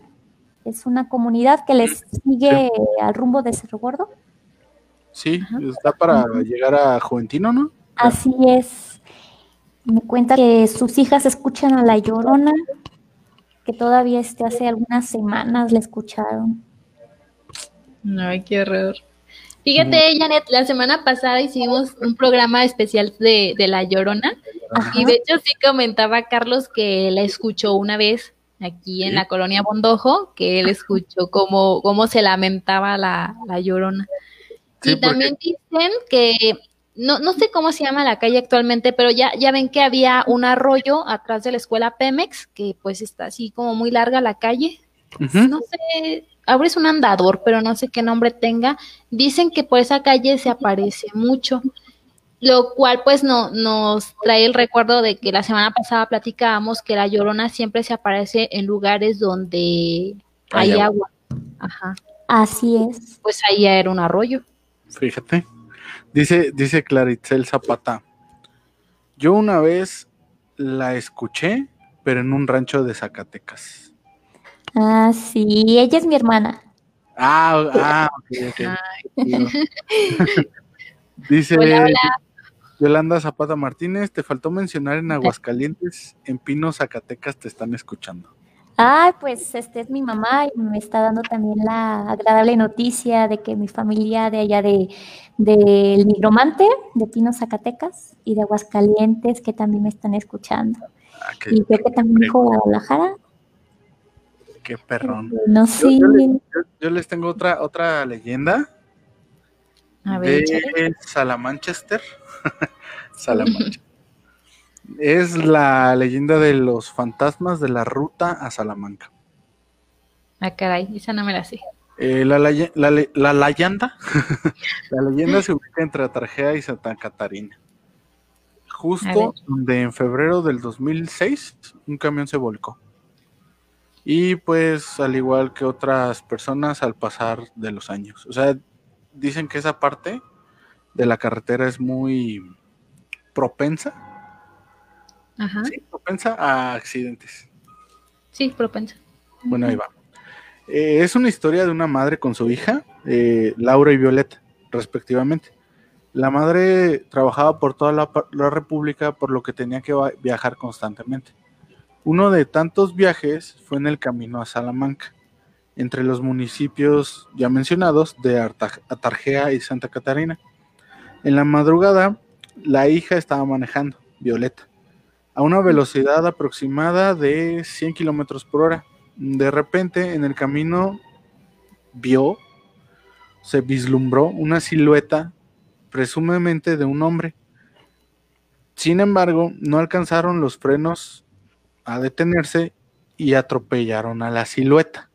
Es una comunidad que les sigue al rumbo de Cerro Gordo. Sí, está para llegar a Juventino, ¿no? Así es. Me cuenta que sus hijas escuchan a La Llorona, que todavía este, hace algunas semanas la escucharon. Ay, qué horror. Fíjate, Janet, la semana pasada hicimos un programa especial de, de La Llorona y de hecho sí comentaba Carlos que la escuchó una vez aquí en Sí. la colonia Bondojo, que él escuchó cómo, cómo se lamentaba la, la Llorona. Sí, y también dicen que, no, no sé cómo se llama la calle actualmente, pero ya, ya ven que había un arroyo atrás de la escuela Pemex, que pues está así como muy larga la calle no sé, ahora es un andador, pero no sé qué nombre tenga. Dicen que por esa calle se aparece mucho, lo cual pues no, nos trae el recuerdo de que la semana pasada platicábamos que la llorona siempre se aparece en lugares donde hay Hay agua. Ajá, Así es. pues ahí era un arroyo. Fíjate. Dice, dice Claritzel Zapata. Yo una vez la escuché, pero en un rancho de Zacatecas. Ah, sí, ella es mi hermana. Ah, ah, ok, ok. Dice Hola, hola. Yolanda Zapata Martínez, te faltó mencionar en Aguascalientes, en Pino, Zacatecas, te están escuchando. Ah, pues este es mi mamá y me está dando también la agradable noticia de que mi familia de allá de del Nigromante, de Pino, Zacatecas, y de Aguascalientes, que también me están escuchando. Ah, qué, Y creo que también dijo Guadalajara. qué perrón. No Yo, sé. yo les, yo- yo les tengo otra, otra leyenda A ver, de. Salamanchester. Salamanchester. Es la leyenda de los fantasmas de la ruta a Salamanca. Ah, caray, esa no me la sé. Eh, la, la la leyenda, la leyenda se ubica entre Atarjea y Santa Catarina. Justo donde en febrero del 2006 un camión se volcó. Y pues al igual que otras personas al pasar de los años. O sea, dicen que esa parte de la carretera es muy propensa, Ajá. sí, propensa a accidentes. Sí, propensa. Bueno, ahí va. Eh, es una historia de una madre con su hija, eh, Laura y Violeta, respectivamente. La madre trabajaba por toda la, República, por lo que tenía que viajar constantemente. Uno de tantos viajes fue en el camino a Salamanca, entre los municipios ya mencionados de Arta- y Santa Catarina. En la madrugada, la hija estaba manejando, Violeta, a una velocidad aproximada de 100 kilómetros por hora. De repente, en el camino, vio, se vislumbró una silueta, presumiblemente de un hombre. Sin embargo, no alcanzaron los frenos a detenerse y atropellaron a la silueta,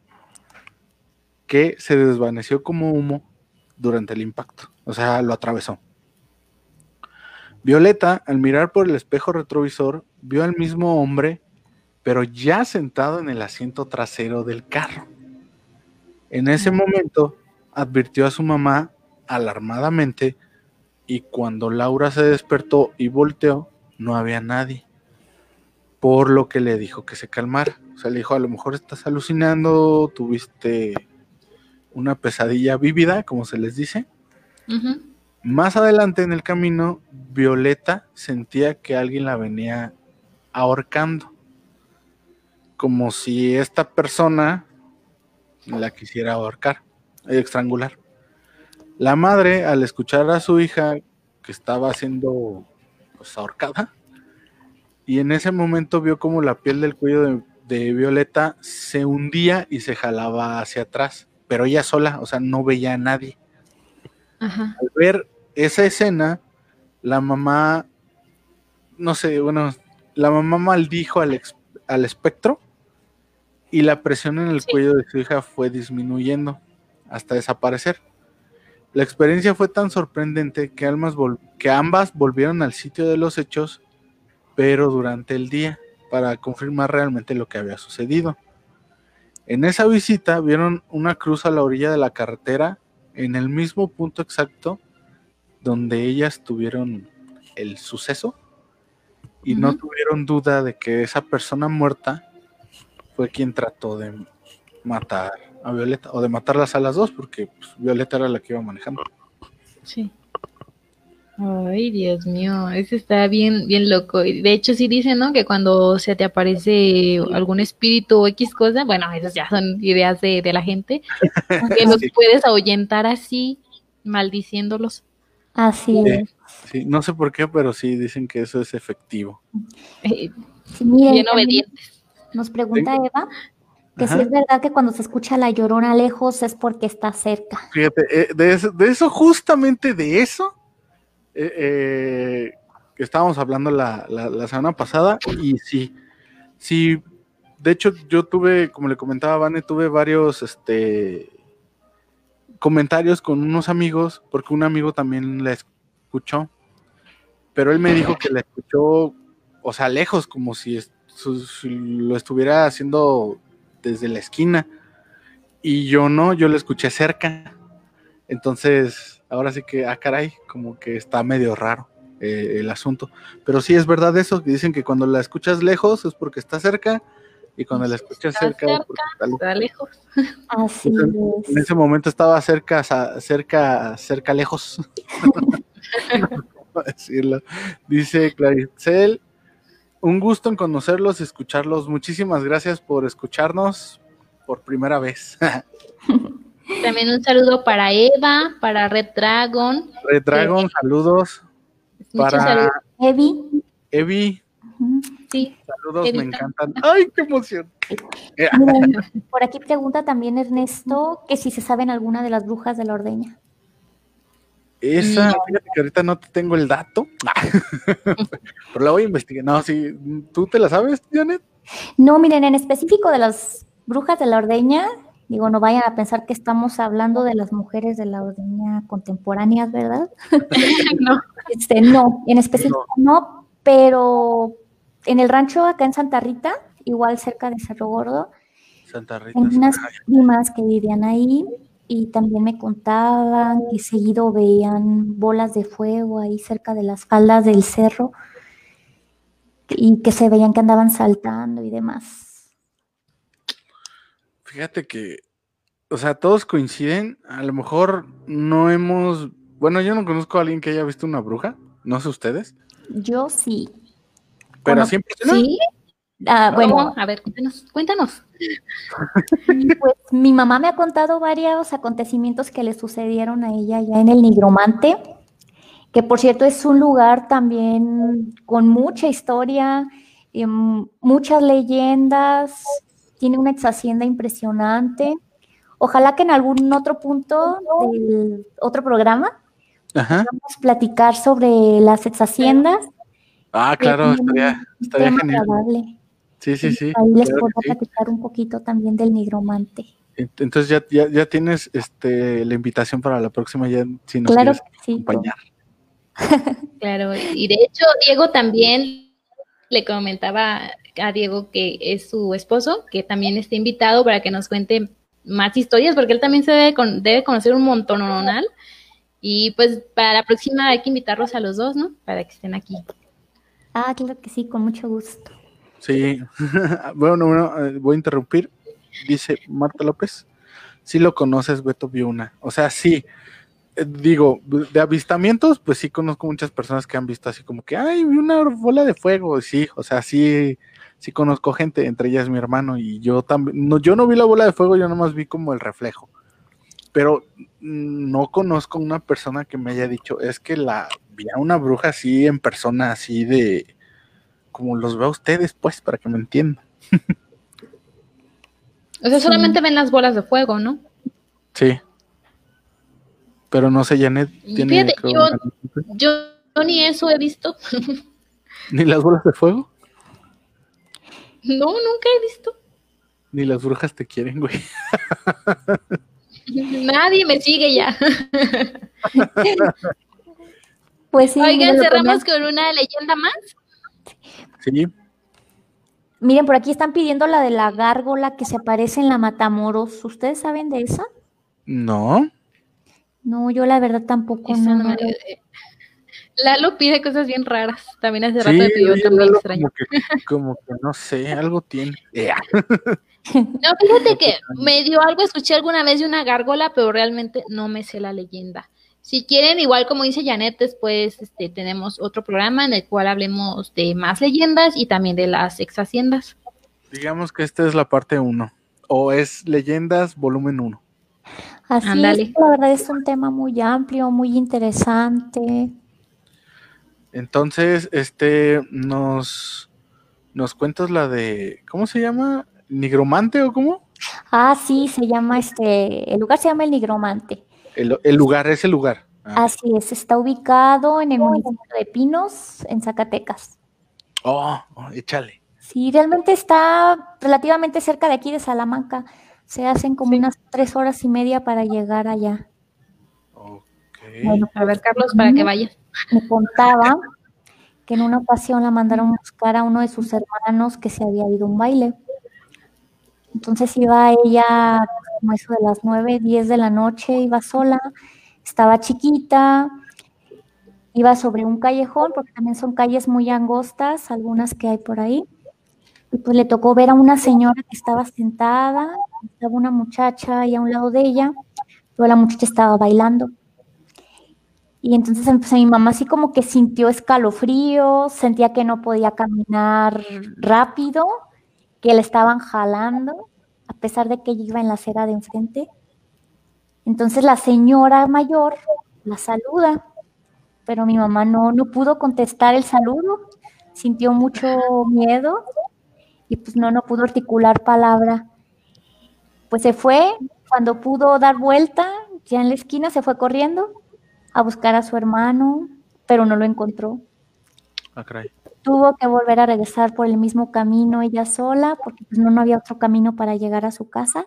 que se desvaneció como humo durante el impacto. O sea, lo atravesó. Violeta, al mirar por el espejo retrovisor, vio al mismo hombre, pero ya sentado en el asiento trasero del carro. En ese momento, advirtió a su mamá alarmadamente y cuando Laura se despertó y volteó, no había nadie. Por lo que le dijo que se calmara. O sea, le dijo, a lo mejor estás alucinando, tuviste una pesadilla vívida, como se les dice. Más adelante en el camino, Violeta sentía que alguien la venía ahorcando. Como si esta persona la quisiera ahorcar, estrangular. La madre, al escuchar a su hija que estaba siendo pues, ahorcada, y en ese momento vio como la piel del cuello de, de Violeta se hundía y se jalaba hacia atrás, pero ella sola, o sea, no veía a nadie Ajá. al ver esa escena, la mamá, no sé, bueno, la mamá maldijo al, ex- al espectro y la presión en el Sí. cuello de su hija fue disminuyendo hasta desaparecer. La experiencia fue tan sorprendente que ambas volvieron al sitio de los hechos, pero durante el día, para confirmar realmente lo que había sucedido. En esa visita vieron una cruz a la orilla de la carretera en el mismo punto exacto donde ellas tuvieron el suceso y no tuvieron duda de que esa persona muerta fue quien trató de matar a Violeta o de matarlas a las dos porque pues, Violeta era la que iba manejando. Sí. Ay, Dios mío, eso está bien, bien loco. Y De hecho, sí dicen, ¿no? Que cuando se te aparece algún espíritu o X cosa, bueno, esas ya son ideas de, de la gente, que los Sí. puedes ahuyentar así, maldiciéndolos. Así Sí. es. Sí, no sé por qué, pero sí dicen que eso es efectivo. Eh, Sí, miren, bien también obedientes. Nos pregunta Tengo- Eva que Ajá. si es verdad que cuando se escucha la llorona lejos es porque está cerca. Fíjate, eh, de, eso, de eso, justamente de eso, eh, eh, que estábamos hablando la, la- la semana pasada, y sí, sí, de hecho yo tuve, como le comentaba a Vane, tuve varios este, comentarios con unos amigos, porque un amigo también la escuchó, pero él me dijo que la escuchó, o sea, lejos, como si, es- su- si lo estuviera haciendo desde la esquina, y yo no, yo lo escuché cerca. Entonces, ahora sí que, ah, caray, como que está medio raro eh, el asunto. Pero sí es verdad eso, que dicen que cuando la escuchas lejos es porque está cerca y cuando la escuchas Está cerca, es porque está lejos. Está lejos. Así En es. ese momento estaba cerca, cerca, cerca, lejos. ¿Cómo decirlo? Dice Claricel, un gusto en conocerlos y escucharlos. Muchísimas gracias por escucharnos por primera vez. También un saludo para Eva, para Red Dragon. Red Dragon, saludos. Muchos Para saludos. Evi. Evi. Sí, saludos, me encantan. ¡Ay, qué emoción! Miren, por aquí pregunta también Ernesto que si se saben alguna de las brujas de la ordeña. Esa, fíjate que ahorita no te tengo el dato, pero la voy a investigar. No, sí, ¿tú te la sabes, Janet? No, miren, en específico de las brujas de la ordeña, digo, no vayan a pensar que estamos hablando de las mujeres de la ordeña contemporáneas, ¿verdad? no. Este, no, en específico no. pero en el rancho acá en Santa Rita, igual cerca de Cerro Gordo, Santa Rita. Tengo unas primas que vivían ahí y también me contaban que seguido veían bolas de fuego ahí cerca de las faldas del cerro y que se veían que andaban saltando y demás. Fíjate que, o sea, todos coinciden. A lo mejor no hemos. Bueno, yo no conozco a alguien que haya visto una bruja. No sé ustedes. Yo sí. Pero Bueno, siempre. ¿Sí? Ah, bueno, ¿Cómo? A ver, cuéntanos. Cuéntanos. Pues mi mamá me ha contado varios acontecimientos que le sucedieron a ella ya en el Nigromante, que por cierto es un lugar también con mucha historia, y, muchas leyendas, tiene una exhacienda impresionante. Ojalá que en algún otro punto del otro programa Ajá. podamos platicar sobre las exhaciendas. Ah, claro, estaría, estaría genial. agradable. Sí, sí, sí. Ahí les claro puedo sí. platicar un poquito también del Nigromante. Ent- Entonces ya, ya, ya tienes este, la invitación para la próxima, ya si nos Claro quieres que sí. acompañar. Claro, y de hecho Diego también le comentaba a Diego que es su esposo, que también está invitado para que nos cuente más historias, porque él también se debe, con- debe conocer un montón Y pues para la próxima hay que invitarlos a los dos, ¿no? Para que estén aquí. Ah, claro que sí, con mucho gusto. Sí. bueno, bueno, eh, voy a interrumpir. Dice Marta López. Sí lo conoces, Beto vio una. O sea, sí. Eh, Digo, de avistamientos, pues sí conozco muchas personas que han visto así como que, ay, vi una bola de fuego. Sí, o sea, sí, sí conozco gente, entre ellas mi hermano y yo también. No, yo no vi la bola de fuego, yo nomás vi como el reflejo. Pero no conozco una persona que me haya dicho, es que la vi a una bruja así en persona, así de como los veo a ustedes, pues, para que me entiendan. O sea, solamente ven las bolas de fuego, ¿no? Sí. Pero no sé, Janet Y tiene fíjate, creo, yo- Yo, yo ni eso he visto. ni las bolas de fuego, No, nunca he visto. ni las brujas te quieren, güey. Nadie me sigue ya. Pues sí, Oigan, cerramos con una leyenda más. Sí, miren, por aquí están pidiendo la de la gárgola que se aparece en la Matamoros. ¿Ustedes saben de esa? no. No, yo la verdad tampoco no. no Lalo pide cosas bien raras. También hace rato Sí, me pidió también extraño. como que, como que no sé, algo tiene. Ea. No, fíjate que me dio algo, escuché alguna vez de una gárgola, pero realmente no me sé la leyenda. Si quieren, igual como dice Janet, después este, tenemos otro programa en el cual hablemos de más leyendas y también de las ex haciendas. Digamos que esta es la parte 1. O es Leyendas volumen 1. Así Ándale. es, la verdad es un tema muy amplio, muy interesante. Entonces, este, nos, nos cuentas la de, ¿cómo se llama? ¿Nigromante o cómo? Ah, sí, se llama este, el lugar se llama El Nigromante. El, el lugar, ese lugar. Ah. Así es, está ubicado en el municipio de Pinos, en Zacatecas. Oh, oh, échale. Sí, realmente está relativamente cerca de aquí de Salamanca. Se hacen como unas tres horas y media para llegar allá. Ok. Bueno, A ver, Carlos, para que vayas. me contaba que en una ocasión la mandaron a buscar a uno de sus hermanos que se había ido a un baile. Entonces iba ella como eso de las nueve, diez de la noche, iba sola, estaba chiquita, iba sobre un callejón, porque también son calles muy angostas, algunas que hay por ahí. Y pues le tocó ver a una señora que estaba sentada, estaba una muchacha ahí a un lado de ella, pero la muchacha estaba bailando. Y entonces pues, mi mamá así como que sintió escalofríos, sentía que no podía caminar rápido, que le estaban jalando, pesar de que ella iba en la acera de enfrente. Entonces la señora mayor la saluda, pero mi mamá no, no pudo contestar el saludo, sintió mucho miedo y pues no, no pudo articular palabra. Pues se fue, cuando pudo dar vuelta, ya en la esquina se fue corriendo a buscar a su hermano, pero no lo encontró. Ah. Tuvo que volver a regresar por el mismo camino ella sola, porque pues, no, no había otro camino para llegar a su casa.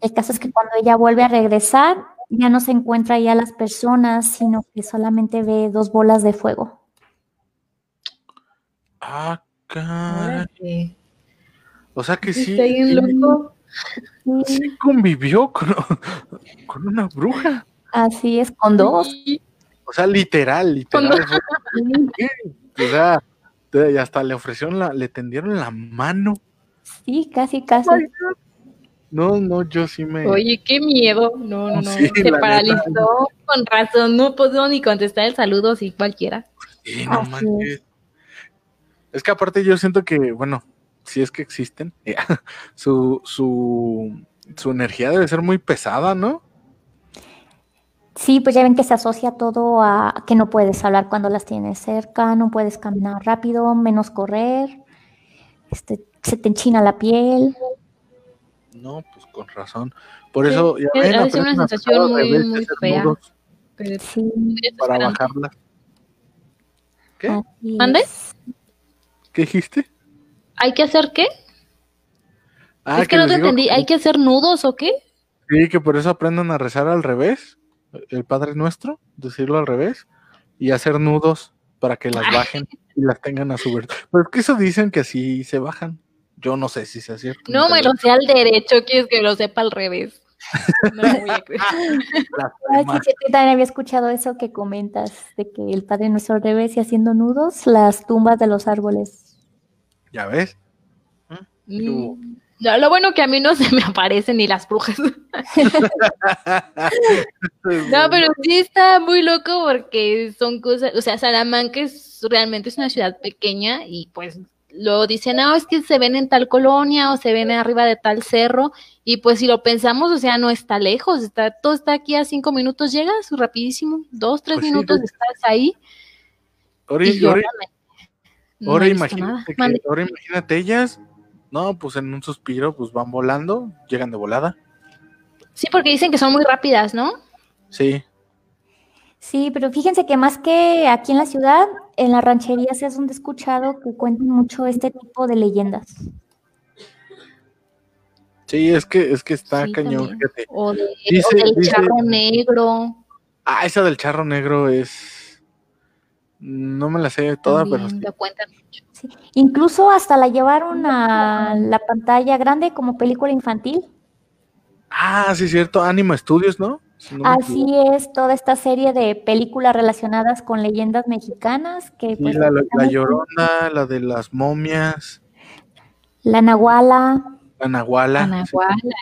El caso es que cuando ella vuelve a regresar, ya no se encuentra ya las personas, sino que solamente ve dos bolas de fuego. Ah, caray. O sea que sí, Está bien loco. Sí, sí convivió con, con una bruja. así es, con dos. O sea, literal, literal. O sea, y hasta le ofrecieron la, le tendieron la mano. Sí, casi, casi. No, no, yo sí me. Oye, qué miedo. No, no, no. Sí, Se paralizó con razón. No pudo ni contestar el saludo, si cualquiera. Sí, no manches. Es que aparte yo siento que, bueno, si es que existen, su, su, su energía debe ser muy pesada, ¿no? Sí, pues ya ven que se asocia todo a que no puedes hablar cuando las tienes cerca, no puedes caminar rápido, menos correr, este, se te enchina la piel. No, pues con razón. Por Sí, eso, ya es- ven, una sensación muy, fea. Sí, Para bajarla. ¿Qué? así ¿Mande? es. ¿Qué dijiste? ¿Hay que hacer qué? Ah, es que no les te entendí. que- ¿Hay que hacer nudos o qué? Sí, que por eso aprendan a rezar al revés, el Padre Nuestro, decirlo al revés, y hacer nudos para que las bajen y las tengan a su verdad. Pero es que eso dicen que así se bajan. Yo no sé si sea cierto. No me lo sé al derecho, quieres que lo sepa al revés. No voy a creer. Ah, sí, yo también había escuchado eso que comentas, de que el Padre Nuestro al revés y haciendo nudos las tumbas de los árboles. ¿Ya ves? Mm. No, lo bueno que a mí no se me aparecen ni las brujas. No, pero sí está muy loco porque son cosas, o sea, Salamanca es realmente es una ciudad pequeña y pues lo dicen, no, es que se ven en tal colonia o se ven arriba de tal cerro y pues si lo pensamos, o sea, no está lejos, está todo está aquí a cinco minutos, llegas rapidísimo, dos, tres Pues minutos estás ahí. Ahora, y yo no imagínate, que- imagínate ellas, no, pues en un suspiro, pues van volando, llegan de volada. Sí, porque dicen que son muy rápidas, ¿no? Sí, Sí, pero fíjense que más que aquí en la ciudad, en las rancherías es donde he escuchado que cuentan mucho este tipo de leyendas. sí, es que, es que está Sí, cañón. O, de, Dice- o del dice- charro negro. Ah, esa del charro negro es. No me la sé toda, pero también sí. lo cuentan mucho. Sí. Incluso hasta la llevaron a la pantalla grande como película infantil. Ah, sí, es cierto. Anima Studios, ¿no? Si no me Así es, toda esta serie de películas relacionadas con leyendas mexicanas, que Sí, pues la, la- la Llorona, la de las momias, la Nahuala, la Nahuala.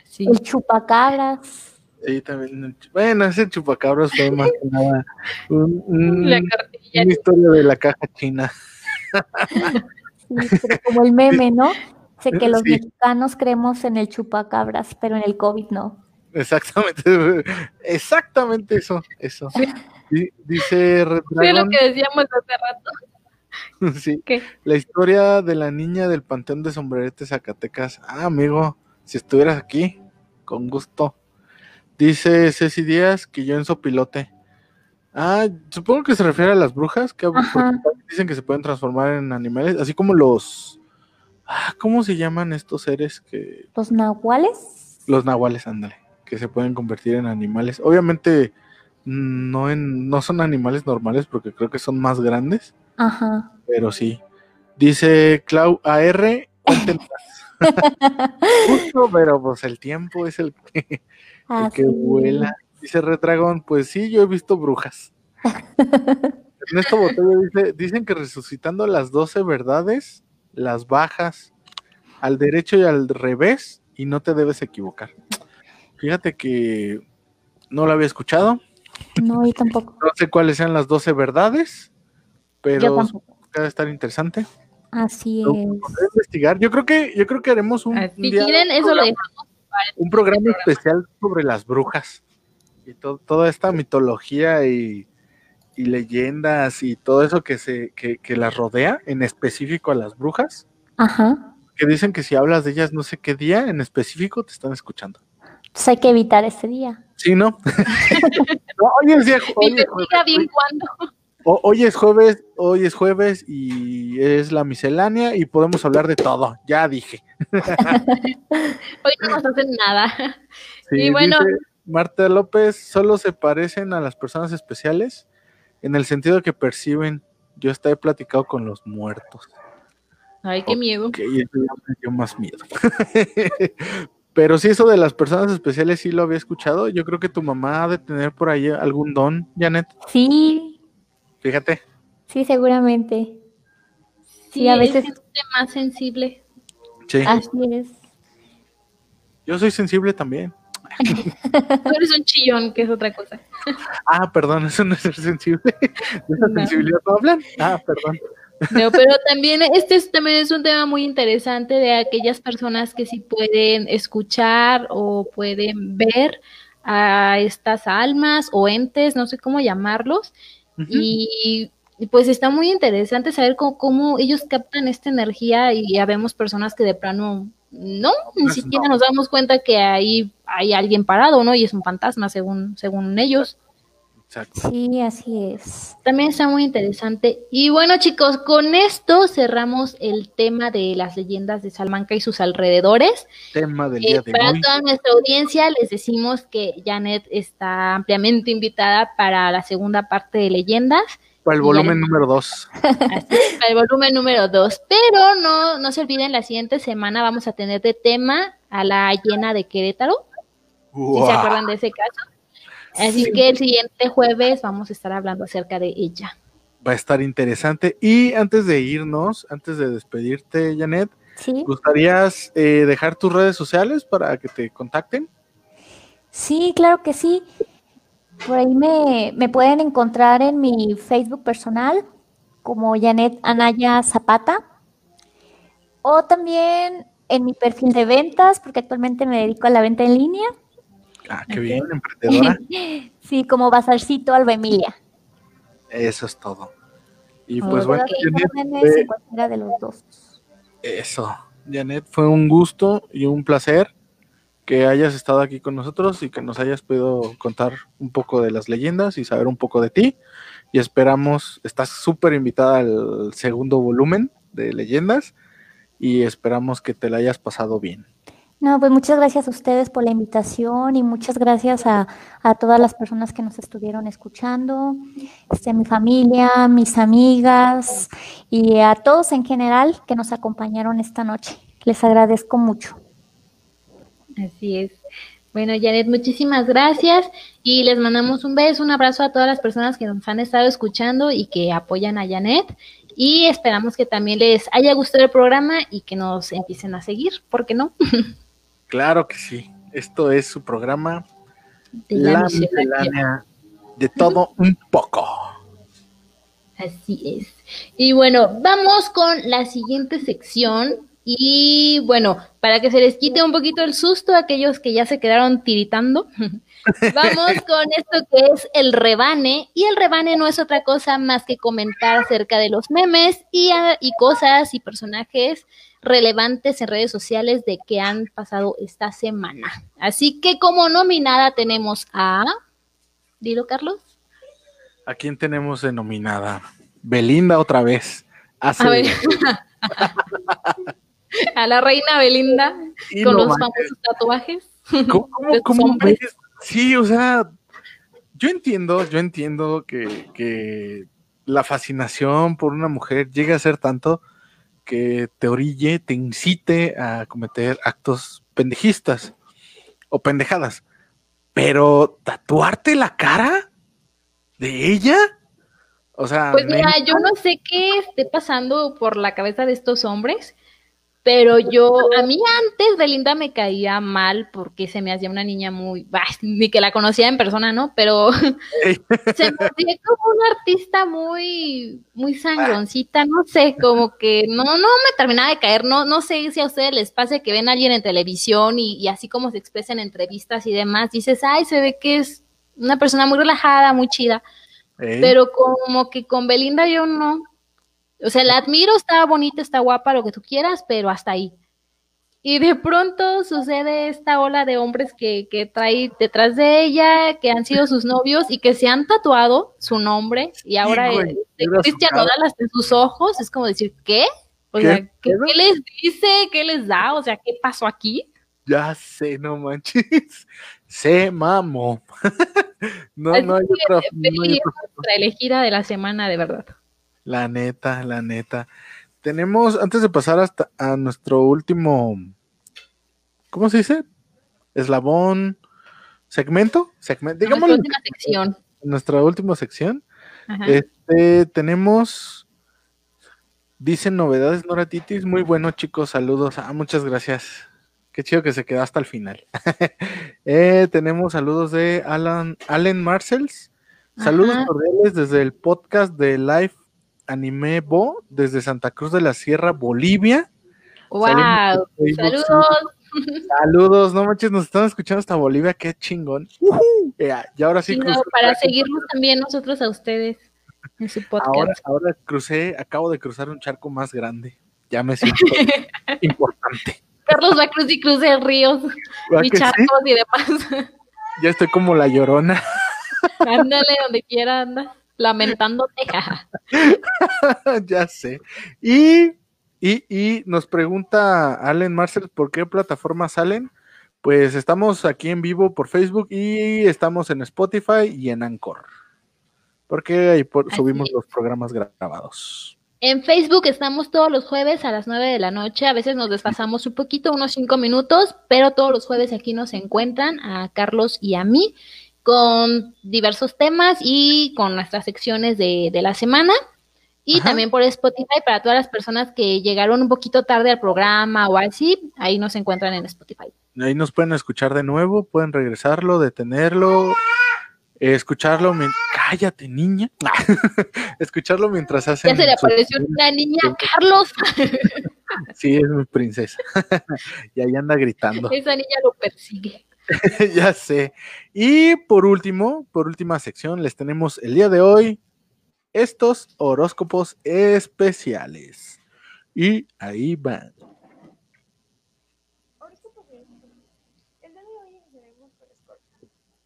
Sí. el chupacabras. Sí, también. Bueno, ese chupacabras fue más que nada un- un- La cartilla. una historia de la caja china. Sí, pero como el meme, ¿no? Sé que los Sí. mexicanos creemos en el chupacabras, pero en el COVID no. Exactamente, exactamente eso, eso. Di- Dice Red Fue lo que decíamos hace rato. sí, ¿Qué? la historia de la niña del Panteón de Sombrerete Zacatecas. Ah, amigo, si estuvieras aquí, con gusto. Dice Ceci Díaz que yo en sopilote. Ah, supongo que se refiere a las brujas, que dicen que se pueden transformar en animales, así como los... Ah, ¿cómo se llaman estos seres que... Los nahuales. Los nahuales, ándale, que se pueden convertir en animales. Obviamente no, en, no son animales normales porque creo que son más grandes, Ajá. pero sí. Dice Clau AR. Justo, pero pues el tiempo es el que, el Así que vuela. Dice Red Dragon, pues sí, yo he visto brujas. Ernesto Botello dice, dicen que resucitando las 12 verdades, las bajas al derecho y al revés y no te debes equivocar. Fíjate que no lo había escuchado, No, yo tampoco. no sé cuáles sean las 12 verdades, pero debe estar interesante. Así Lo es. investigar. Yo creo que yo creo que haremos un, Ah, Si día- quieren, eso lo dejamos. Un programa especial sobre las brujas y to- toda esta mitología y, y leyendas y todo eso que se que, que las rodea, en específico a las brujas, Ajá. que dicen que si hablas de ellas no sé qué día en específico te están escuchando. Entonces hay que evitar ese día. Sí, ¿no? no hoy es, día- hoy bien cuándo. Ho- hoy es jueves, hoy es jueves y es la miscelánea y podemos hablar de todo. Ya dije. Hoy no nos hacen nada. Sí, Y bueno. dice Marta López, solo se parecen a las personas especiales en el sentido que perciben. Yo hasta he platicado con los muertos. Ay, qué miedo. Ok, eso ya me dio más miedo. Pero sí, eso de las personas especiales sí lo había escuchado. Yo creo que tu mamá ha de tener por ahí algún don, Janet. Sí, Fíjate. sí, seguramente. Sí, a a veces- veces es más sensible. Sí. Así es. Yo soy sensible también. Tú eres un chillón, que es otra cosa. Ah, perdón, eso no es ser sensible. ¿De esa No. sensibilidad no hablan? Ah, perdón. No, pero también este es, también es un tema muy interesante de aquellas personas que sí pueden escuchar o pueden ver a estas almas o entes, no sé cómo llamarlos, Y, y pues está muy interesante saber cómo, cómo ellos captan esta energía y ya vemos personas que de plano no, ni Pues siquiera no. nos damos cuenta que ahí hay alguien parado, ¿no? Y es un fantasma según, según ellos. Exacto. Sí, así es. También está muy interesante. Y bueno, chicos, con esto cerramos el tema de las leyendas de Salamanca y sus alrededores. Tema del Eh, día de para hoy. toda nuestra audiencia, les decimos que Janet está ampliamente invitada para la segunda parte de leyendas, Para el volumen número 2. así es, para el volumen número 2. Pero no, no se olviden, la siguiente semana vamos a tener de tema a la llena de Querétaro. si se acuerdan de ese caso. Así Sí. que el siguiente jueves vamos a estar hablando acerca de ella. Va a estar interesante. Y antes de irnos, antes de despedirte, Janet, Sí, ¿gustarías eh, dejar tus redes sociales para que te contacten? sí, claro que sí. Por ahí me, me pueden encontrar en mi Facebook personal como Janet Anaya Zapata. O también en mi perfil de ventas, porque actualmente me dedico a la venta en línea. Ah, qué bien, emprendedora. Sí, como Bazarcito Alba Emilia. Eso es todo. Y pues bueno, Janet, fue- cualquiera de los dos. eso. Janet, fue un gusto y un placer que hayas estado aquí con nosotros y que nos hayas podido contar un poco de las leyendas y saber un poco de ti. Y esperamos, estás súper invitada al segundo volumen de leyendas y esperamos que te la hayas pasado bien. No, pues muchas gracias a ustedes por la invitación y muchas gracias a, todas las personas que nos estuvieron escuchando, este, mi familia, mis amigas y a todos en general que nos acompañaron esta noche. Les agradezco mucho. Así es. Bueno, Janet, muchísimas gracias y les mandamos un beso, un abrazo a todas las personas que nos han estado escuchando y que apoyan a Janet y esperamos que también les haya gustado el programa y que nos empiecen a seguir, ¿por qué no? Claro que sí. Esto es su programa De la de todo un poco. Así es. Y bueno, vamos con la siguiente sección. Y bueno, para que se les quite un poquito el susto a aquellos que ya se quedaron tiritando, vamos con esto que es el rebane. Y el rebane no es otra cosa más que comentar acerca de los memes y, ah, y cosas y personajes relevantes en redes sociales de que han pasado esta semana. Así que como nominada tenemos a... Dilo, Carlos. ¿A quién tenemos denominada? Belinda otra vez. Hace- A ver. a la reina Belinda Y con no los manches, famosos tatuajes. ¿Cómo, cómo- de sus cómo hombres. ves? Sí, o sea, yo entiendo, yo entiendo que, que la fascinación por una mujer llegue a ser tanto que te orille, te incite a cometer actos pendejistas o pendejadas. Pero tatuarte la cara de ella, o sea, Pues mira, yo no sé qué esté pasando por la cabeza de estos hombres, pero yo, a mí antes Belinda me caía mal porque se me hacía una niña muy, bah, ni que la conocía en persona, ¿no? Pero se me hacía como una artista muy, muy sangroncita, no sé, como que no, no me terminaba de caer, no, no sé si a ustedes les pase que ven a alguien en televisión y, y así como se expresa en entrevistas y demás, dices, ay, se ve que es una persona muy relajada, muy chida, ¿eh? pero como que con Belinda yo no. O sea, la admiro, está bonita, está guapa, lo que tú quieras, pero hasta ahí. y de pronto sucede esta ola de hombres que, que trae detrás de ella, que han sido sus novios y que se han tatuado su nombre y ahora güey, eh, era su Cristian. Nodal hasta en sus ojos, es como decir, ¿qué? O ¿Qué sea, ¿qué, les dice? ¿Qué les da? O sea, ¿qué pasó aquí? Ya sé, no manches. Se mamó. no, Así no hay otra. no elegida de la semana, de verdad. La neta, la neta. Tenemos, antes de pasar hasta a nuestro último, ¿cómo se dice? Eslabón, segmento, segmento, Nuestra digámoslo, última sección. nuestra última sección. Ajá. Este, tenemos, dicen novedades Nora Titis, muy bueno chicos, saludos, ah, muchas gracias. Qué chido que se quedó hasta el final. Eh, tenemos saludos de Alan, Allen Marcells. Saludos Ajá. cordiales desde el podcast de Live Anime Bo, desde Santa Cruz de la Sierra, Bolivia. ¡Wow! Saludos. Saludos, no manches, nos están escuchando hasta Bolivia, qué chingón. Ya, y ahora sí, Sí, no, crucé- para seguirnos también nosotros a ustedes en su podcast. ahora, ahora crucé, acabo de cruzar un charco más grande. Ya me siento importante. Carlos va a cruz y cruce ríos ¿Verdad y que sí? charcos y demás. Ya estoy como la llorona. Ándale donde quiera, anda. Lamentándote. ya sé. Y, y, y nos pregunta Allen Marcel, ¿por qué plataformas salen? Pues estamos aquí en vivo por Facebook y estamos en Spotify y en Anchor. Porque ahí por- subimos los programas grabados. En Facebook estamos todos los jueves a las 9 de la noche. A veces nos desfasamos un poquito, unos 5 minutos, pero todos los jueves aquí nos encuentran a Carlos y a mí con diversos temas y con nuestras secciones de, de la semana. Y Ajá. también por Spotify para todas las personas que llegaron un poquito tarde al programa o así, ahí nos encuentran en Spotify. Ahí nos pueden escuchar de nuevo, pueden regresarlo, detenerlo, eh, escucharlo. Cállate, niña. escucharlo mientras hacen. Ya se le apareció una niña, Carlos. Sí, es mi princesa. y ahí anda gritando. Esa niña lo persigue. ya sé. Y por último, por última sección, les tenemos el día de hoy estos horóscopos especiales. Y ahí van.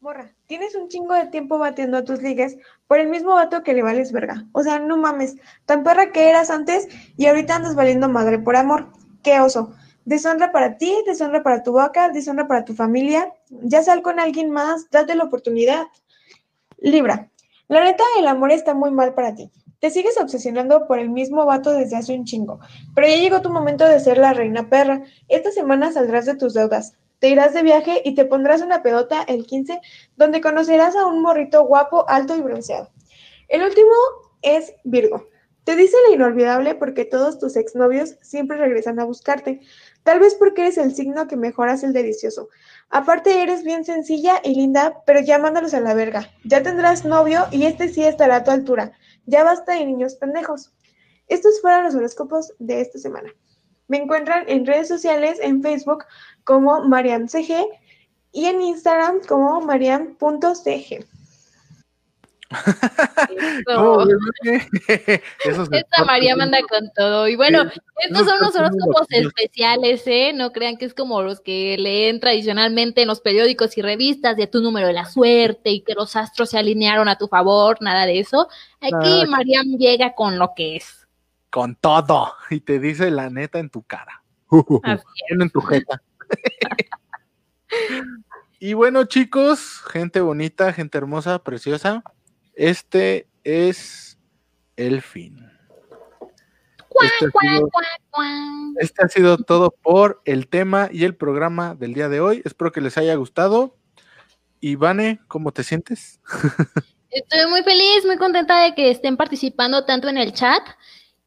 Morra, tienes un chingo de tiempo batiendo a tus ligues por el mismo vato que le vales verga. O sea, no mames, tan perra que eras antes y ahorita andas valiendo madre por amor. Qué oso. Deshonra para ti, deshonra para tu vaca, deshonra para tu familia. Ya sal con alguien más, date la oportunidad. Libra, la neta, el amor está muy mal para ti. Te sigues obsesionando por el mismo vato desde hace un chingo, pero ya llegó tu momento de ser la reina perra. Esta semana saldrás de tus deudas, te irás de viaje y te pondrás una pedota el 15, donde conocerás a un morrito guapo, alto y bronceado. El último es Virgo. Te dice la inolvidable porque todos tus exnovios siempre regresan a buscarte. Tal vez porque eres el signo que mejoras el delicioso. Aparte eres bien sencilla y linda, pero ya mándalos a la verga. Ya tendrás novio y este sí estará a tu altura. Ya basta de niños pendejos. Estos fueron los horóscopos de esta semana. Me encuentran en redes sociales, en Facebook como MariamCG y en Instagram como mariam.cg. Esta María manda con todo. Y bueno, estos son los horóscopos especiales, ¿eh? No crean que es como los que leen tradicionalmente en los periódicos y revistas de tu número de la suerte y que los astros se alinearon a tu favor, nada de eso. Aquí Ah. Mariam llega con lo que es. Con todo. Y te dice la neta en tu cara. En tu jeta. y bueno, chicos, gente bonita, gente hermosa, preciosa. Este es el fin. Este ha sido-. Este ha sido todo por el tema y el programa del día de hoy. Espero que les haya gustado. Ivane, ¿cómo te sientes? Estoy muy feliz, muy contenta de que estén participando tanto en el chat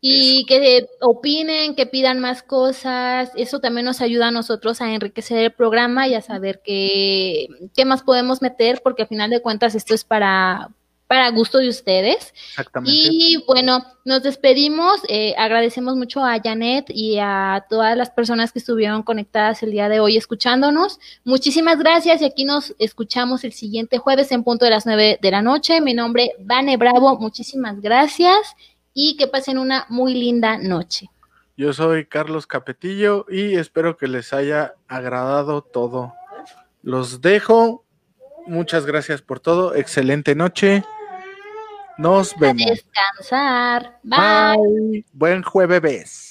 y que opinen, que pidan más cosas. Eso también nos ayuda a nosotros a enriquecer el programa y a saber qué, qué más podemos meter, porque al final de cuentas esto es para, para gusto de ustedes. Exactamente. Y bueno, nos despedimos. eh, agradecemos mucho a Janet y a todas las personas que estuvieron conectadas el día de hoy escuchándonos. Muchísimas gracias y aquí nos escuchamos el siguiente jueves en punto de las nueve de la noche. Mi nombre Vane Bravo. Muchísimas gracias y que pasen una muy linda noche. Yo soy Carlos Capetillo y espero que les haya agradado todo. Los dejo. Muchas gracias por todo. Excelente noche. Nos A vemos. descansar. Bye. Bye. Buen jueves.